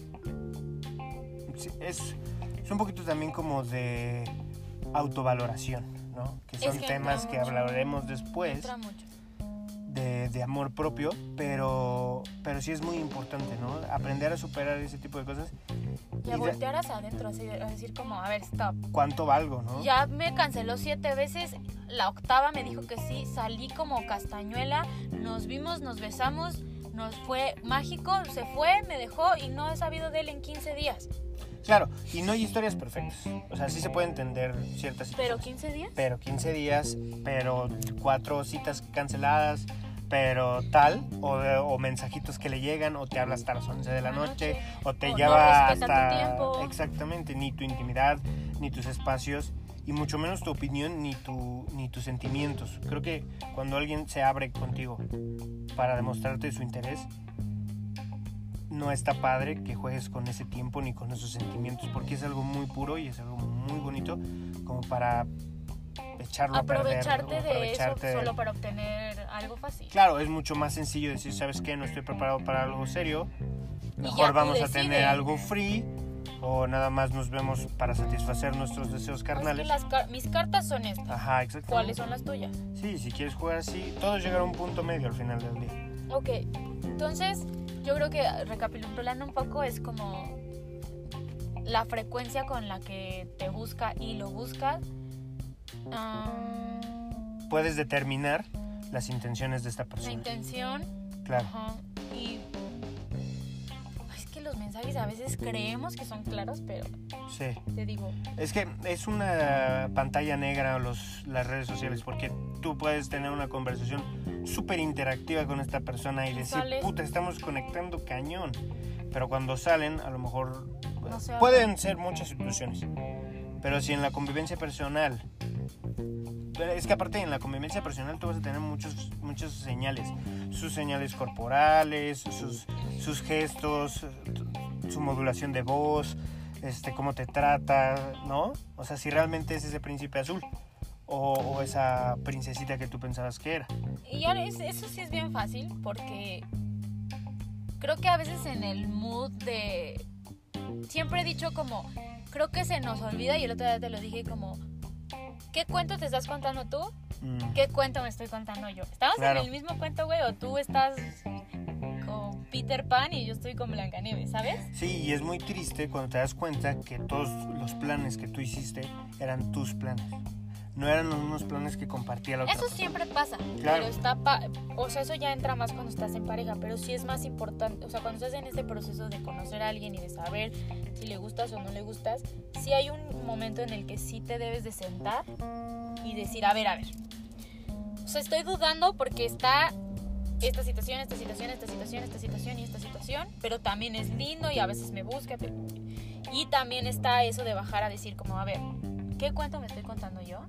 es, es un poquito también como de autovaloración, ¿no? Que Es son que temas que hablaremos después Entra mucho. De, de amor propio, pero, pero sí es muy importante, ¿no? Aprender a superar ese tipo de cosas. Y Y a voltear hacia adentro, así, a decir como, a ver, stop. ¿Cuánto valgo, no? Ya me canceló siete veces, la octava me dijo que sí, salí como castañuela, nos vimos, nos besamos, nos fue mágico, se fue, me dejó y no he sabido de él en 15 días. Claro, y no hay historias perfectas. O sea, sí se puede entender ciertas ¿Pero situaciones. 15 días? pero 15 días, pero cuatro citas canceladas, pero tal, o, o mensajitos que le llegan, o te habla hasta las 11 de la noche, noche, o te o lleva hasta... Exactamente, ni tu intimidad, ni tus espacios, y mucho menos tu opinión, ni, tu, ni tus sentimientos. Creo que cuando alguien se abre contigo para demostrarte su interés, no está padre que juegues con ese tiempo ni con esos sentimientos, porque es algo muy puro y es algo muy bonito como para echarlo a perder. Aprovecharte de aprovecharte eso de- solo para obtener algo fácil. Claro, es mucho más sencillo decir, ¿sabes qué? No estoy preparado para algo serio. Mejor vamos a tener algo free o nada más nos vemos para satisfacer nuestros deseos carnales. las car- mis cartas son estas. Ajá, exactamente. ¿Cuáles son las tuyas? Sí, si quieres jugar así, todos llegar a un punto medio al final del día. Ok, entonces yo creo que recapitulando un poco es como la frecuencia con la que te busca y lo busca. Puedes determinar las intenciones de esta la persona. intención. Claro. ajá, y es que los mensajes a veces creemos que son claros, pero Sí. te digo, Es que es una pantalla negra los, las redes sociales porque tú puedes tener una conversación súper interactiva con esta persona y decir, sales- puta, estamos conectando cañón. Pero cuando salen, a lo mejor No se pueden ser muchas situaciones. Pero si en la convivencia personal, es que aparte en la convivencia personal tú vas a tener muchos, muchas señales. Sus señales corporales, sus, sus gestos, su modulación de voz, este, cómo te trata, ¿no? O sea, si realmente es ese príncipe azul o, esa princesita que tú pensabas que era. Y es- eso sí es bien fácil porque creo que a veces en el mood de... Siempre he dicho como, creo que se nos olvida y el otro día te lo dije como, ¿Qué cuento te estás contando tú? Mm, ¿Qué cuento me estoy contando yo? ¿Estamos Claro. en el mismo cuento, güey? ¿O tú estás con Peter Pan y yo estoy con Blancanieves, ¿sabes? Sí, y es muy triste cuando te das cuenta que todos los planes que tú hiciste eran tus planes. No eran los mismos planes que compartía la otra Eso siempre pasa, Claro. pero está, pa- o sea, eso ya entra más cuando estás en pareja, pero sí es más importante, o sea, cuando estás en este proceso de conocer a alguien y de saber si le gustas o no le gustas, sí hay un momento en el que sí te debes de sentar y decir, a ver, a ver, o sea, estoy dudando porque está esta situación, esta situación, esta situación, esta situación y esta situación, pero también es lindo y a veces me busca, pero- y también está eso de bajar a decir como, a ver, ¿qué cuento me estoy contando yo?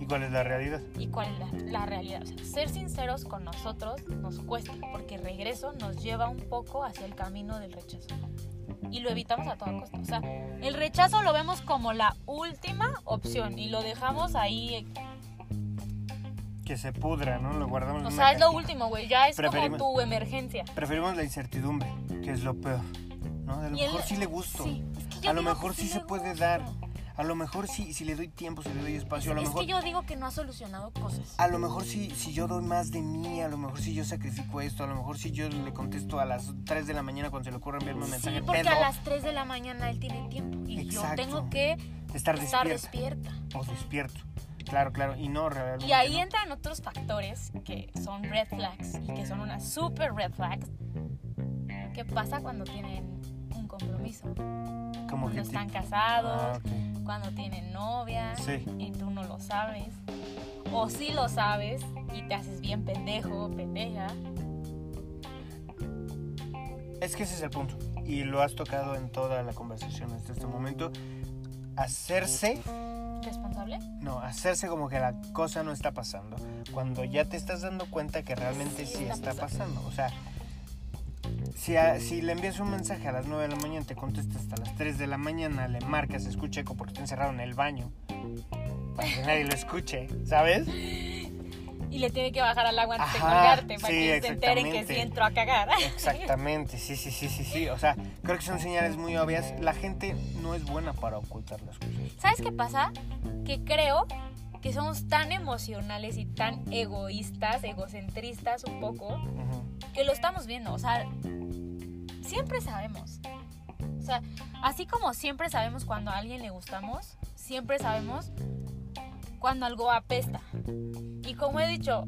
¿Y cuál es la realidad? y cuál es la, la realidad. O sea, ser sinceros con nosotros nos cuesta, porque regreso nos lleva un poco hacia el camino del rechazo. Y lo evitamos a toda costa. O sea, el rechazo lo vemos como la última opción y lo dejamos ahí. eh, Que se pudra, ¿no? Lo guardamos en O una sea, es lo último, güey. Ya es como tu emergencia. Preferimos la incertidumbre, que es lo peor. ¿no? A lo Y el- mejor sí le gusto. Sí, es que yo A lo mejor sí se puede dar. A lo mejor sí, si le doy tiempo, si le doy espacio, a lo es mejor que yo digo que no ha solucionado cosas. A lo mejor si, si yo doy más de mí, a lo mejor si yo sacrifico esto, a lo mejor si yo le contesto a las 3 de la mañana cuando se le ocurre enviarme un mensaje Sí, porque pedo, a las 3 de la mañana él tiene tiempo y Exacto. yo tengo que estar estar despierta despierta. o despierto. Claro, claro, y no realmente. Y ahí no. entran otros factores que son red flags y que son unas super red flags. ¿Qué pasa cuando tienen un compromiso? Como Cuando que están casados, Ah, ok. Cuando tienen novia Sí. y tú no lo sabes. O sí lo sabes y te haces bien pendejo, pendeja. Es que ese es el punto. Y lo has tocado en toda la conversación hasta este momento. Hacerse, ¿Responsable? no, hacerse como que la cosa no está pasando. Cuando ya te estás dando cuenta que realmente Sí sí, está está, pasando. O sea, si, a- si le envías un mensaje a las 9 de la mañana, te contesta hasta las 3 de la mañana, le marcas, escucha eco porque está encerrado en el baño. Para que nadie lo escuche, ¿sabes? Y le tiene que bajar al agua antes de Ajá, colgarte para sí, que se enteren que sí entró a cagar. Exactamente, sí, sí, sí, sí, sí. O sea, creo que son señales muy obvias. La gente no es buena para ocultar las cosas. ¿Sabes qué pasa? Que creo que somos tan emocionales y tan egoístas, egocentristas un poco, que lo estamos viendo. O sea, siempre sabemos. O sea, así como siempre sabemos cuando a alguien le gustamos, siempre sabemos cuando algo apesta. Y como he dicho,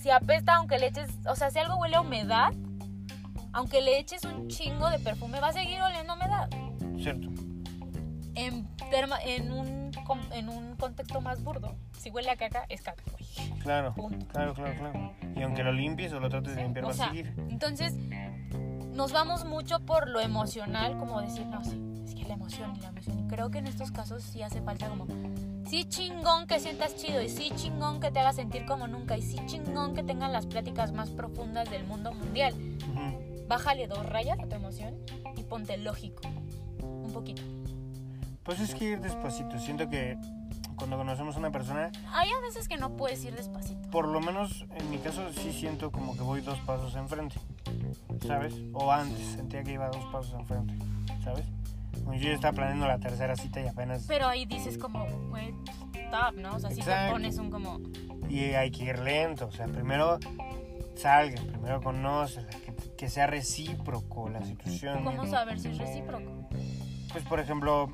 si apesta, aunque le eches, o sea, si algo huele a humedad, aunque le eches un chingo de perfume, va a seguir oliendo humedad. Cierto. En, en, un, en un contexto más burdo, si huele a caca, es caca, güey. Claro, Punto. claro, claro, claro. Y aunque lo limpies o lo trates de limpiar, O va sea, a seguir. entonces nos vamos mucho por lo emocional, como decir, no, sí, es que la emoción y la emoción. Y creo que en estos casos sí hace falta como, sí chingón que sientas chido y sí chingón que te haga sentir como nunca y sí chingón que tengan las pláticas más profundas del mundo mundial. Ujú. Bájale dos rayas a tu emoción y ponte lógico, un poquito. Pues es que ir despacito. Siento que cuando conocemos a una persona, Hay a veces que no puedes ir despacito. por lo menos en mi caso sí siento como que voy dos pasos enfrente. ¿Sabes? O antes, sentía que iba dos pasos enfrente. ¿Sabes? Yo ya estaba planeando la tercera cita y apenas... Pero ahí dices como, güey, stop, ¿no? O sea, si te Exacto. pones un como, Y hay que ir lento, o sea, primero salgan, primero conócela, que, que sea recíproco la situación. ¿cómo saber si es recíproco? Pues por ejemplo,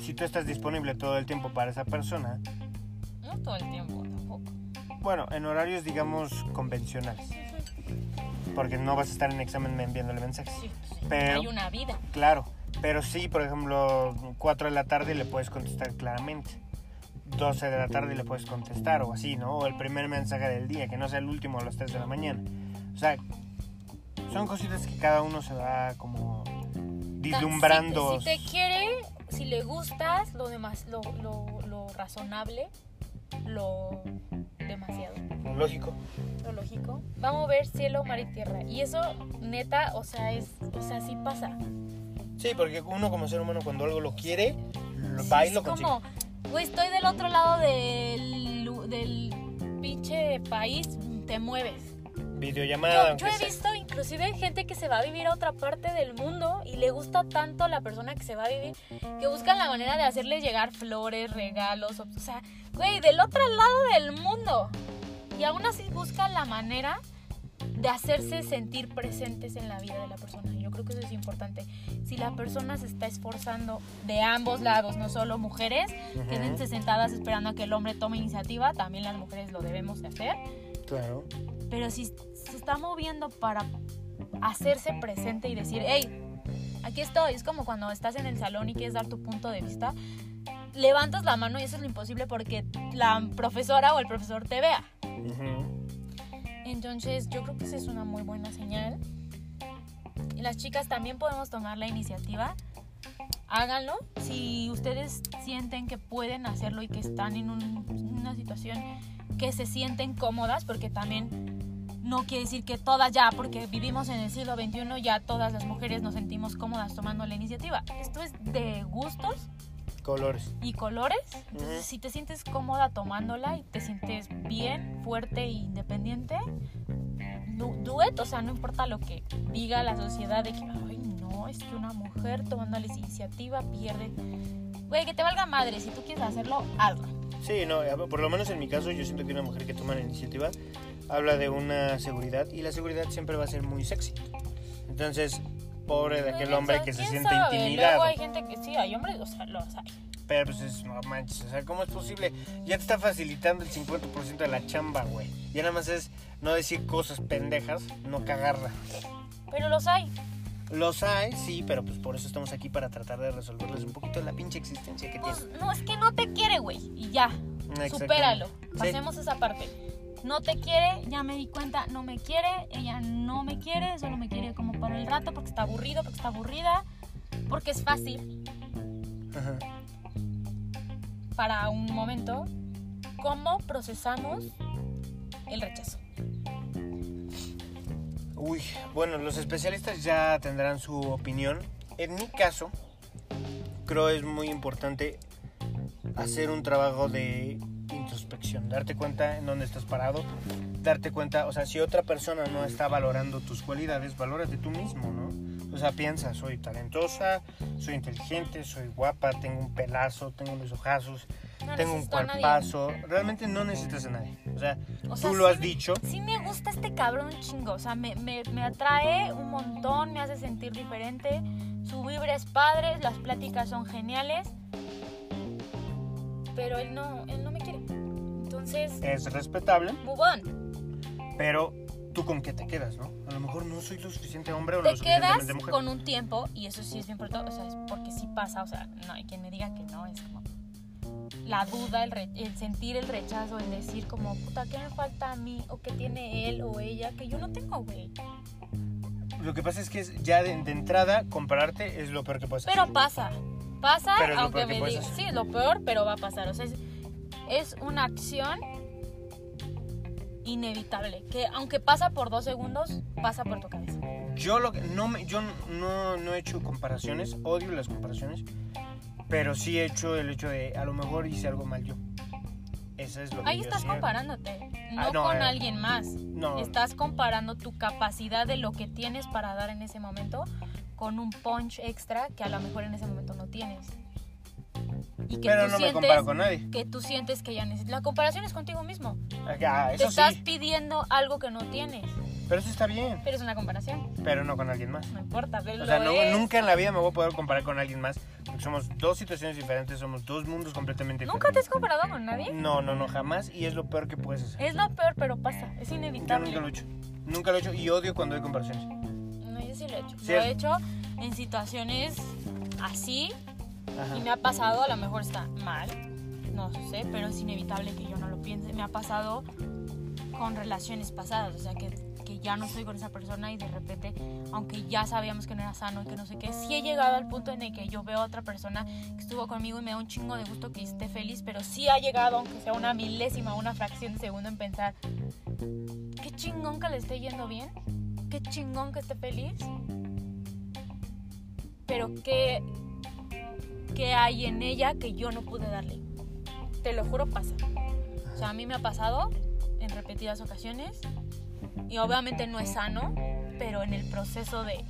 si tú estás disponible todo el tiempo para esa persona, No todo el tiempo tampoco. bueno, en horarios digamos convencionales, porque no vas a estar en examen enviándole mensajes. Sí, sí, Pero- hay una vida. Claro, pero sí, por ejemplo, 4 de la tarde le puedes contestar claramente. 12 de la tarde le puedes contestar o así, ¿no? O el primer mensaje del día, que no sea el último a las 3 de la mañana. O sea, son cositas que cada uno se va como vislumbrando. Si te, si te quiere, si le gustas, lo demás, lo, lo, lo razonable, lo demasiado, Lógico. lo lógico, va a mover cielo, mar y tierra. Y eso, neta, o sea, es, o sea, sí pasa. Sí, porque uno como ser humano cuando algo lo quiere, lo Sí, va y lo consigue. como, güey, estoy del otro lado del, del pinche país, te mueves. Videollamada. Yo, yo he sea. Inclusive hay gente que se va a vivir a otra parte del mundo y le gusta tanto la persona que se va a vivir que buscan la manera de hacerle llegar flores, regalos, o sea, güey, del otro lado del mundo. Y aún así buscan la manera de hacerse sentir presentes en la vida de la persona. Yo creo que eso es importante. Si la persona se está esforzando de ambos lados, no solo mujeres, Ujú. quédense sentadas esperando a que el hombre tome iniciativa, también las mujeres lo debemos de hacer. Claro. Pero si se está moviendo para hacerse presente y decir, hey, aquí estoy, es como cuando estás en el salón y quieres dar tu punto de vista, levantas la mano y eso es lo imposible porque la profesora o el profesor te vea. Entonces yo creo que esa es una muy buena señal. Y las chicas también podemos tomar la iniciativa. Háganlo. Si ustedes sienten que pueden hacerlo y que están en un- una situación que se sienten cómodas, porque también no quiere decir que todas ya, porque vivimos en el siglo XXI, ya todas las mujeres nos sentimos cómodas tomando la iniciativa. Esto es de gustos Colores. y colores. Entonces, si te sientes cómoda tomándola y te sientes bien, fuerte e independiente, do it. O sea, no importa lo que diga la sociedad de que, ay, no, es que una mujer tomando la iniciativa pierde. Güey, que te valga madre. Si tú quieres hacerlo, hazlo. Sí, no, por lo menos en mi caso yo siento que una mujer que toma la iniciativa habla de una seguridad y la seguridad siempre va a ser muy sexy. Entonces, pobre de aquel ¿Quién hombre que se ¿Quién siente sabe? intimidado. Luego hay gente que sí, hay hombres, o sea, los hay. Pero pues es, no manches, o sea, ¿cómo es posible? Ya te está facilitando el 50% de la chamba, güey. Ya nada más es no decir cosas pendejas, no cagarla. Pero los hay. Los hay, sí, pero pues por eso estamos aquí para tratar de resolverles un poquito la pinche existencia que Pues, tienen. no, es que no te quiere, güey. Y ya. Supéralo. Sí. Pasemos esa parte. No te quiere, ya me di cuenta, no me quiere, ella no me quiere, solo me quiere como para el rato porque está aburrido, porque está aburrida, porque es fácil Ajá. para un momento. ¿Cómo procesamos el rechazo? Uy, bueno, los especialistas ya tendrán su opinión. En mi caso, creo es muy importante hacer un trabajo de introspección, darte cuenta en dónde estás parado, darte cuenta, o sea, si otra persona no está valorando tus cualidades, valórate tú mismo, ¿no? O sea, piensa, soy talentosa, soy inteligente, soy guapa, tengo un pelazo, tengo unos ojazos, No tengo un cuerpazo. Realmente no necesitas a nadie. O sea, O sea, tú lo sí has me- dicho. Sí me gusta este cabrón chingo, o sea, me, me, me atrae un montón, me hace sentir diferente, su vibra es padre, las pláticas son geniales, pero él no, él no me quiere. Entonces, Es respetable, on. pero tú con qué te quedas, ¿no? A lo mejor no soy lo suficiente hombre o Te lo quedas suficientemente mujer. con un tiempo, y eso sí es bien importante, o sea, es porque sí pasa, o sea, no hay quien me diga que no, es como la duda, el, re- el sentir el rechazo, el decir como, puta, ¿qué me falta a mí? O qué tiene él o ella que yo no tengo, güey. Lo que pasa es que es ya de, de entrada compararte es lo peor que hacer. Pero pasa, pasa, Pero aunque me digas, sí, es lo peor, pero va a pasar, o sea, es, es una acción inevitable, que aunque pasa por dos segundos, pasa por tu cabeza. Yo lo que no me, yo no, no he hecho comparaciones, odio las comparaciones, pero sí he hecho el hecho de a lo mejor hice algo mal yo. Eso es lo que Ahí yo estás comparándote, no, Ah, no, con eh, alguien más. No, Estás comparando tu capacidad de lo que tienes para dar en ese momento con un punch extra que a lo mejor en ese momento no tienes. Y que pero tú no me sientes comparo con nadie. que tú sientes que ya necesitas. La comparación es contigo mismo. Ah, Te estás sí, pidiendo algo que no tienes. Pero eso está bien, Pero es una comparación. pero no con alguien más. No importa, pero O sea, lo no- es. nunca en la vida me voy a poder comparar con alguien más, porque somos dos situaciones diferentes, somos dos mundos completamente ¿Nunca te has diferentes. comparado con nadie? No, no, no, jamás, y es lo peor que puedes hacer. Es lo peor, pero pasa. Es Yo inevitable. nunca lo he hecho. Nunca lo he hecho y odio cuando hay comparaciones. No, yo sí lo he hecho. Sí, Lo he hecho en situaciones así Ajá. y me ha pasado, a lo mejor está mal, no sé, pero es inevitable que yo no lo piense. Me ha pasado con relaciones pasadas, o sea, que, ya no estoy con esa persona y de repente, aunque ya sabíamos que no era sano y que no sé qué, sí he llegado al punto en el que yo veo a otra persona que estuvo conmigo y me da un chingo de gusto que esté feliz, pero sí ha llegado, aunque sea una milésima, una fracción de segundo, en pensar, qué chingón que le esté yendo bien, qué chingón que esté feliz, pero qué, qué hay en ella que yo no pude darle. Te lo juro, pasa. O sea, a mí me ha pasado en repetidas ocasiones y obviamente no es sano pero en el proceso de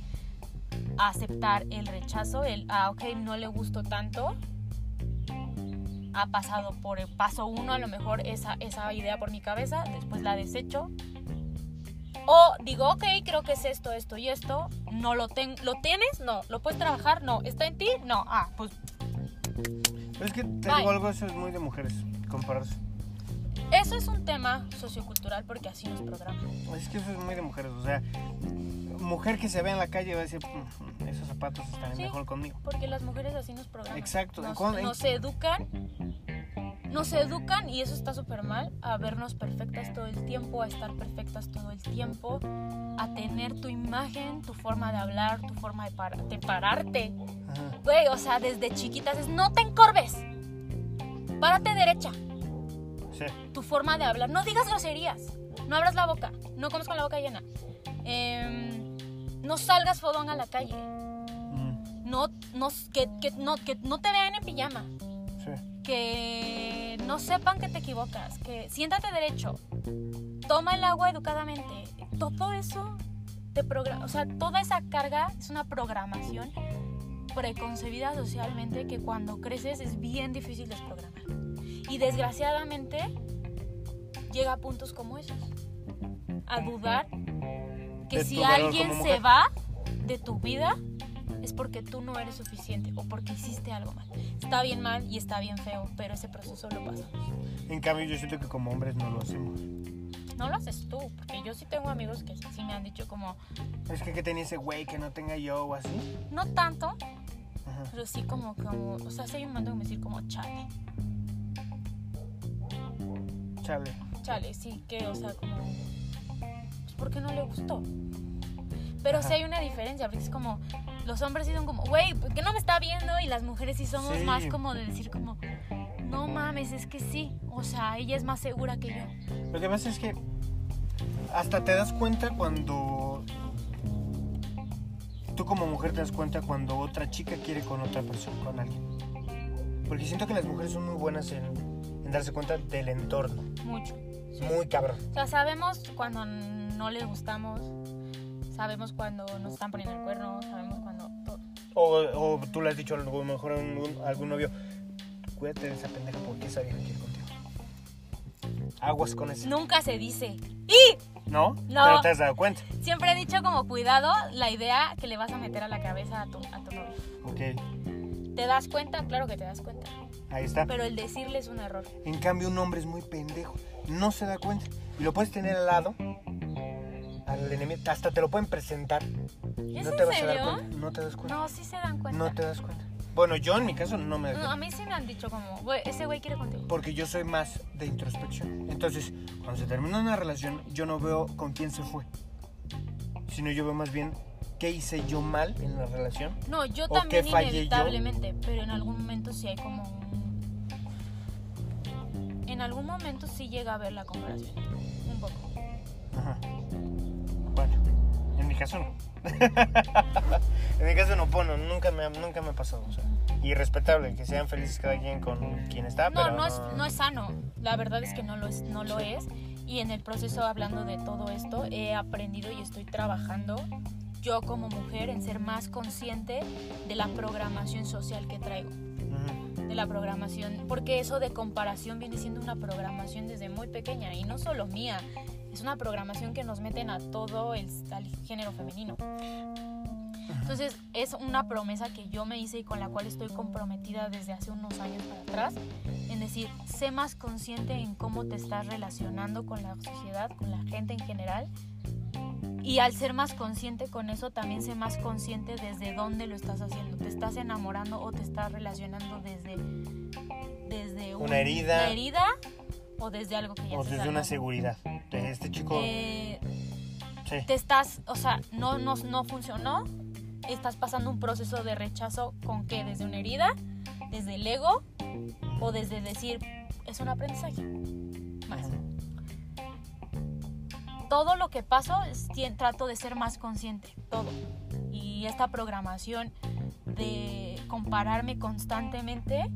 aceptar el rechazo, el, ah, ok, no le gustó tanto, ha pasado por el paso uno, a lo mejor esa, esa idea por mi cabeza, después la desecho. O digo, ok, creo que es esto, esto y esto. No lo ten ¿Lo tienes? No. ¿Lo puedes trabajar? No. ¿Está en ti? No. Ah, pues. Es que te digo algo, eso es muy de mujeres, compararse. Eso es un tema sociocultural porque así nos programan. Es que eso es muy de mujeres, o sea, mujer que se ve en la calle va a decir, "Mm, esos zapatos están Sí. mejor conmigo. Porque las mujeres así nos programan. Exacto. Nos, nos educan. Nos educan y eso está súper mal a vernos perfectas todo el tiempo, a estar perfectas todo el tiempo, a tener tu imagen, tu forma de hablar, tu forma de, para- de pararte. Ajá. Güey, o sea, desde chiquitas es no te encorves. Párate derecha. Sí. Tu forma de hablar. No digas groserías. No abras la boca. No comes con la boca llena. Em, no salgas fodón a la calle. Mm, No, no, que, que no, que no te vean en pijama. sí. Que no sepan que te equivocas. Que siéntate derecho. Toma el agua educadamente. Todo eso te programa. O sea, toda esa carga es una programación preconcebida socialmente que cuando creces es bien difícil desprogramar. Y desgraciadamente llega a puntos como esos. A dudar que De si alguien se va de tu vida es porque tú no eres suficiente o porque hiciste algo mal. Está bien mal y está bien feo, pero ese proceso lo pasamos. En cambio, yo siento que como hombres no lo hacemos. No lo haces tú, porque yo sí tengo amigos que sí me han dicho como, Es que que tenía ese güey que no tenga yo o así. no tanto, Ajá. pero sí como, como o sea, hay un momento que me decir como, chale, Chale. chale, sí, que, o sea, como, pues, ¿por qué no le gustó? Pero sí Ajá. hay una diferencia, porque es como, los hombres sí son como, güey, ¿por qué no me está viendo? Y las mujeres sí somos Sí. más como de decir como, no mames, es que sí, o sea, ella es más segura que yo. Lo que pasa es que hasta te das cuenta cuando tú como mujer te das cuenta cuando otra chica quiere con otra persona, con alguien. Porque siento que las mujeres son muy buenas en, en darse cuenta del entorno. Mucho. Sí. Muy cabrón. O sea, sabemos cuando no les gustamos, sabemos cuando nos están poniendo el cuerno, sabemos cuando... todo. O, o tú le has dicho a lo mejor a algún, a algún novio, cuídate de esa pendeja porque esa vieja quiere contigo. Aguas con eso. Nunca se dice. ¡Y! ¿No? No. Pero te has dado cuenta. Siempre he dicho como cuidado la idea que le vas a meter a la cabeza a tu, a tu novio. Ok, ¿Te das cuenta? Claro que te das cuenta. Ahí está. Pero el decirle es un error. En cambio, un hombre es muy pendejo. No se da cuenta. Y lo puedes tener al lado. Al enemigo. Hasta te lo pueden presentar. ¿Es no en te vas a dar cuenta. No te das cuenta. No, sí se dan cuenta. No te das cuenta. Bueno, yo en mi caso no me No, a mí sí me han dicho como, güey, ese güey quiere contigo. Porque yo soy más de introspección. Entonces, cuando se termina una relación, yo no veo con quién se fue. Sino yo veo más bien qué hice yo mal en la relación. No, yo ¿O también qué fallé yo? inevitablemente, pero en algún momento sí hay como un... En algún momento sí llega a haber la comparación. Un poco. Ajá. Bueno, en mi caso no. en mi caso no, bueno, nunca me, ha- nunca me ha pasado. O sea, y respetable, que sean felices cada quien con quien está, No, pero no es, no es sano. La verdad es que no lo es, no lo es. Y en el proceso hablando de todo esto, he aprendido y estoy trabajando yo como mujer en ser más consciente de la programación social que traigo. Ujú. De la programación, porque eso de comparación viene siendo una programación desde muy pequeña y no solo mía, es una programación que nos meten a todo el al género femenino. Entonces es una promesa que yo me hice y con la cual estoy comprometida desde hace unos años para atrás, en decir, sé más consciente en cómo te estás relacionando con la sociedad, con la gente en general. Y al ser más consciente con eso, también sé más consciente desde dónde lo estás haciendo. Te estás enamorando o te estás relacionando desde, desde un- Una herida. una herida o desde algo que ya O desde una seguridad. Este chico. Eh, sí. te estás, o sea, no, no, no funcionó, estás pasando un proceso de rechazo con qué, desde una herida, desde el ego o desde decir, es un aprendizaje. Más. Todo lo que paso, trato de ser más consciente, todo. Y esta programación de compararme constantemente,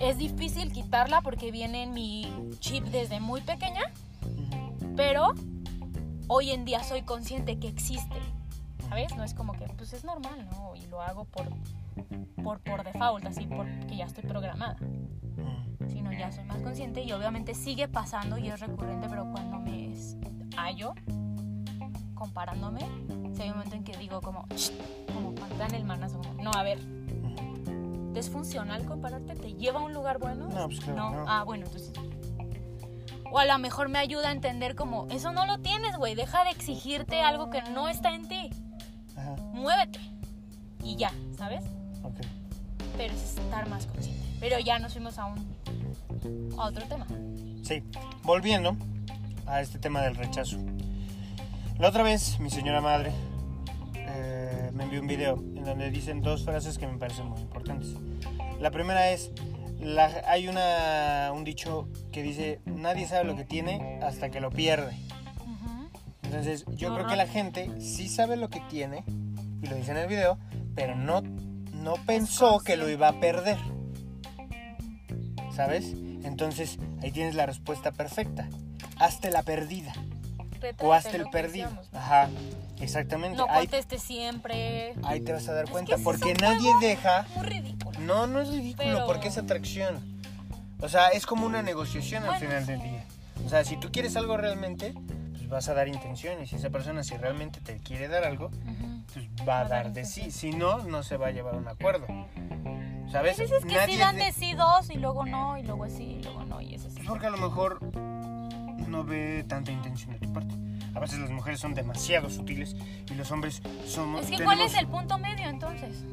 es difícil quitarla porque viene en mi chip desde muy pequeña, pero hoy en día soy consciente que existe. ¿Sabes? No es como que, pues es normal, ¿no? Y lo hago por, por, por default, así porque ya estoy programada. Sino ya soy más consciente y obviamente sigue pasando y es recurrente, pero cuando me es- hallo comparándome, si hay un momento en que digo como, como cuando dan el manazo, como, no, a ver, Ujú. ¿es funcional compararte? ¿Te lleva a un lugar bueno? No, pues claro, no. Ah, bueno, entonces... O a lo mejor me ayuda a entender como, eso no lo tienes, güey, deja de exigirte algo que no está en ti, Ajá, muévete. Y ya, ¿sabes? ok. Pero es estar más consciente. Pero ya nos fuimos a un a otro tema. Sí, volviendo a este tema del rechazo. La otra vez, mi señora madre eh, me envió un video en donde dicen dos frases que me parecen muy importantes. La primera es, la- hay una, un dicho que dice, nadie sabe lo que tiene hasta que lo pierde. Entonces, yo creo que la gente sí sabe lo que tiene, y lo dice en el video, pero no, no pensó que lo iba a perder. ¿Sabes? Entonces, ahí tienes la respuesta perfecta. Hazte la perdida. O hazte el perdido. decíamos. Ajá, exactamente. No ahí, conteste siempre. ahí te vas a dar Es cuenta. que porque nadie deja... Muy ridículo. No, no es ridículo, Pero- porque es atracción. O sea, es como una negociación al final del día. O sea, si tú quieres algo realmente, vas a dar intenciones. Y esa persona, si realmente te quiere dar algo, pues va a dar de sí. Si no, no se va a llevar a un acuerdo. ¿Sabes? A veces es que Nadie sí dan de- de sí dos y luego no, y luego sí, y luego no, y es así. Pues porque a lo mejor no ve tanta intención de tu parte. A veces las mujeres son demasiado sutiles y los hombres somos... Es que ¿cuál es el punto medio entonces?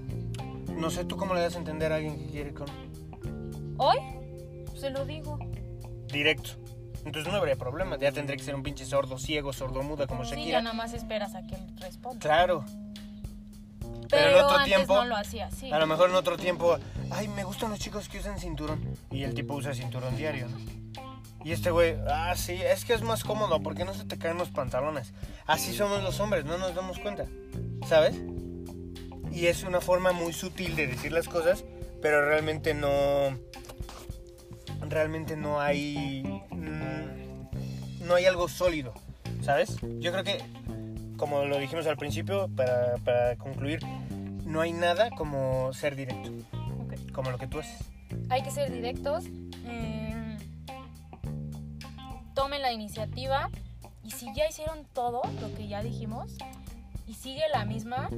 No sé, ¿tú cómo le das a entender a alguien que quiere con... ¿Hoy? Se lo digo. Directo. Entonces no habría problema. Ya tendría que ser un pinche sordo, ciego, sordomuda como Sí, ya Shakira. nada más esperas a que él responda. Claro. Pero, pero en otro antes tiempo- no lo hacía. A lo mejor en otro tiempo, ay, me gustan los chicos que usan cinturón. Y el tipo usa cinturón diario. Y este güey, ah, sí, es que es más cómodo porque no se te caen los pantalones. Así somos los hombres, no nos damos cuenta, ¿sabes? Y es una forma muy sutil de decir las cosas, pero realmente no. Realmente no hay. mm, no hay algo sólido, ¿sabes? Yo creo que, como lo dijimos al principio, para, para concluir, no hay nada como ser directo, Ok. como lo que tú haces. Hay que ser directos. eh, tomen la iniciativa. Y si ya hicieron todo lo que ya dijimos, y sigue la misma,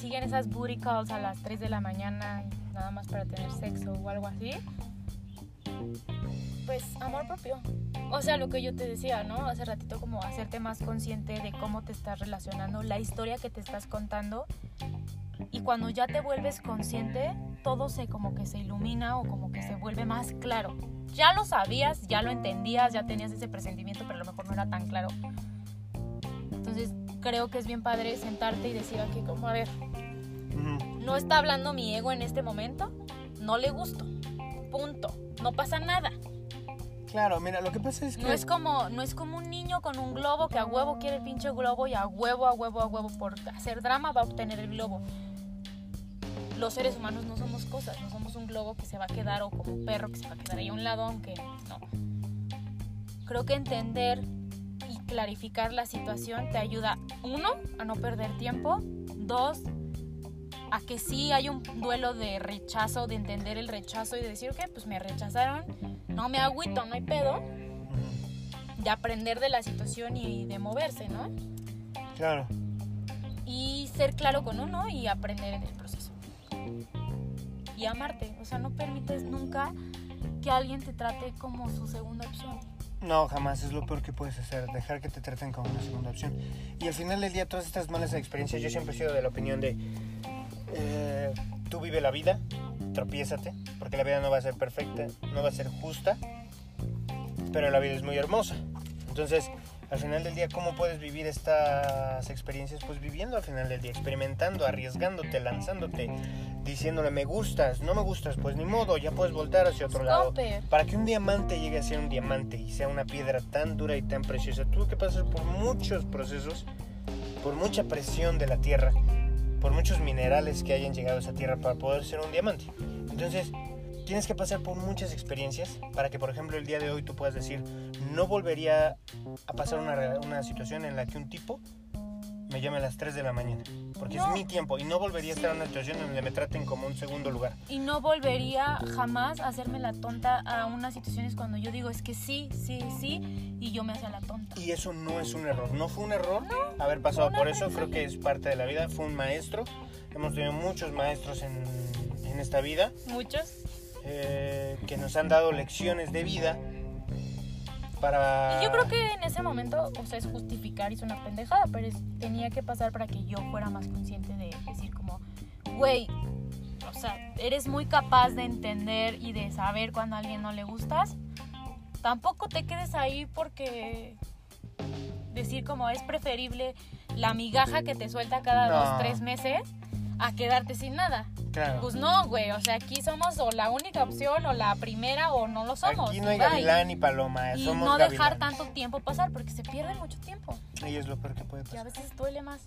siguen esas booty calls a las 3 de la mañana, nada más para tener sexo o algo así, pues amor propio. O sea, lo que yo te decía, ¿no? Hace ratito como hacerte más consciente de cómo te estás relacionando, la historia que te estás contando. Y cuando ya te vuelves consciente, todo se como que se ilumina o como que se vuelve más claro. Ya lo sabías, ya lo entendías, ya tenías ese presentimiento, pero a lo mejor no era tan claro. Entonces, creo que es bien padre sentarte y decir aquí como, a ver, no está hablando mi ego en este momento, no le gusto. Punto. No pasa nada. Claro, mira, lo que pasa es que... No es como, no es como un niño con un globo que a huevo quiere el pinche globo y a huevo, a huevo, a huevo por hacer drama va a obtener el globo. Los seres humanos no somos cosas, no somos un globo que se va a quedar o como un perro que se va a quedar ahí a un lado, aunque no. Creo que entender y clarificar la situación te ayuda, uno, a no perder tiempo, dos, a que sí hay un duelo de rechazo, de entender el rechazo y de decir, ok, pues me rechazaron, no me agüito, no hay pedo, de aprender de la situación y de moverse, ¿no? Claro. Y ser claro con uno y aprender en el proceso. Y amarte, o sea, no permites nunca que alguien te trate como su segunda opción. No, jamás es lo peor que puedes hacer, dejar que te traten como una segunda opción. Y al final del día, todas estas malas experiencias, yo siempre he sido de la opinión de, eh, tú vive la vida, tropiézate, porque la vida no va a ser perfecta, no va a ser justa, pero la vida es muy hermosa. Entonces, al final del día, ¿cómo puedes vivir estas experiencias? Pues viviendo al final del día, experimentando, arriesgándote, lanzándote, diciéndole me gustas, no me gustas, pues ni modo, ya puedes voltar hacia otro lado. Para que un diamante llegue a ser un diamante y sea una piedra tan dura y tan preciosa, tuvo que pasar por muchos procesos, por mucha presión de la tierra, por muchos minerales que hayan llegado a esa tierra para poder ser un diamante. Entonces, tienes que pasar por muchas experiencias para que, por ejemplo, el día de hoy tú puedas decir, no volvería a pasar una, una situación en la que un tipo me llame a las 3 de la mañana, porque es mi tiempo y no volvería a estar en una situación donde me traten como un segundo lugar. Y no volvería jamás a hacerme la tonta a unas situaciones cuando yo digo es que sí, sí, sí, y yo me hacía la tonta. Y eso no es un error, no fue un error haber pasado por eso, creo que es parte de la vida, fue un maestro, hemos tenido muchos maestros en, en esta vida. Muchos. Eh, que nos han dado lecciones de vida para... Y yo creo que en ese momento, o sea, es justificar, hizo una pendejada, pero tenía que pasar para que yo fuera más consciente de decir como, güey, o sea, eres muy capaz de entender y de saber cuando a alguien no le gustas. Tampoco te quedes ahí porque decir como es preferible la migaja que te suelta cada dos, tres meses a quedarte sin nada. Pues no, güey, o sea, aquí somos o la única opción o la primera o no lo somos. Aquí no hay gavilán ni paloma, y no dejar tanto tiempo pasar porque se pierde mucho tiempo. Y es lo peor que puede pasar. Y a veces duele más.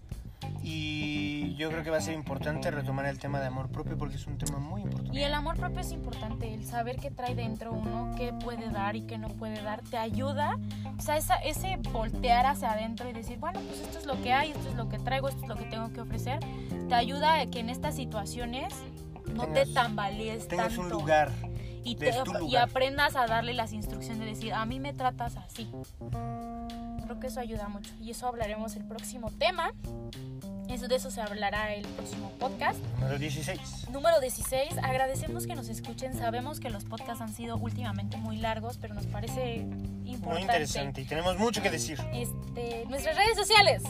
Y yo creo que va a ser importante retomar el tema de amor propio porque es un tema muy importante. Y el amor propio es importante, el saber qué trae dentro uno, qué puede dar y qué no puede dar, te ayuda. O sea, esa, ese voltear hacia adentro y decir, bueno, pues esto es lo que hay, esto es lo que traigo, esto es lo que tengo que ofrecer, te ayuda a que en estas situaciones no te tambalees tengas un lugar. Y, y aprendas a darle las instrucciones de decir, a mí me tratas así. Creo que eso ayuda mucho. Y eso hablaremos el próximo tema. Eso, de eso se hablará el próximo podcast. Número 16. Número 16. Agradecemos que nos escuchen. Sabemos que los podcasts han sido últimamente muy largos, pero nos parece importante. Muy interesante y tenemos mucho que decir. Este, nuestras redes sociales.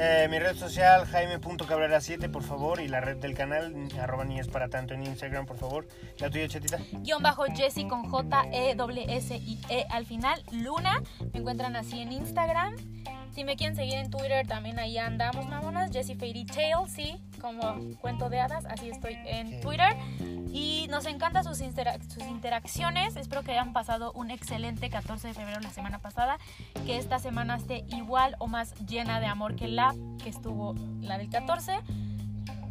Eh, mi red social, jaime.cabrera7, por favor. Y la red del canal, arroba ni es para tanto en Instagram, por favor. La tuya, chatita. Guión bajo Jessy con J-E-S-S-I-E al final. Luna. Me encuentran así en Instagram. Si me quieren seguir en Twitter, también ahí andamos, mamonas. Jessie Fairy Tale, sí, como cuento de hadas, así estoy en Twitter. Y nos encantan sus, sus interacciones. Espero que hayan pasado un excelente 14 de febrero la semana pasada. Que esta semana esté igual o más llena de amor que la que estuvo la del 14.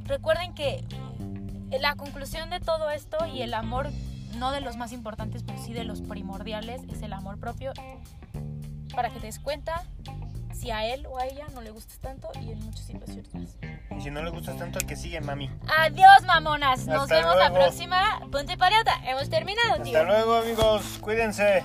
Recuerden que la conclusión de todo esto y el amor, no de los más importantes, pero sí de los primordiales, es el amor propio. Para que te des cuenta, si a él o a ella no le gustas tanto y en muchas situaciones más. Y si no le gustas tanto, al que sigue, mami. Adiós, mamonas. Nos vemos la próxima. Ponte pareata. Hemos terminado, tío. Hasta luego, amigos. Cuídense.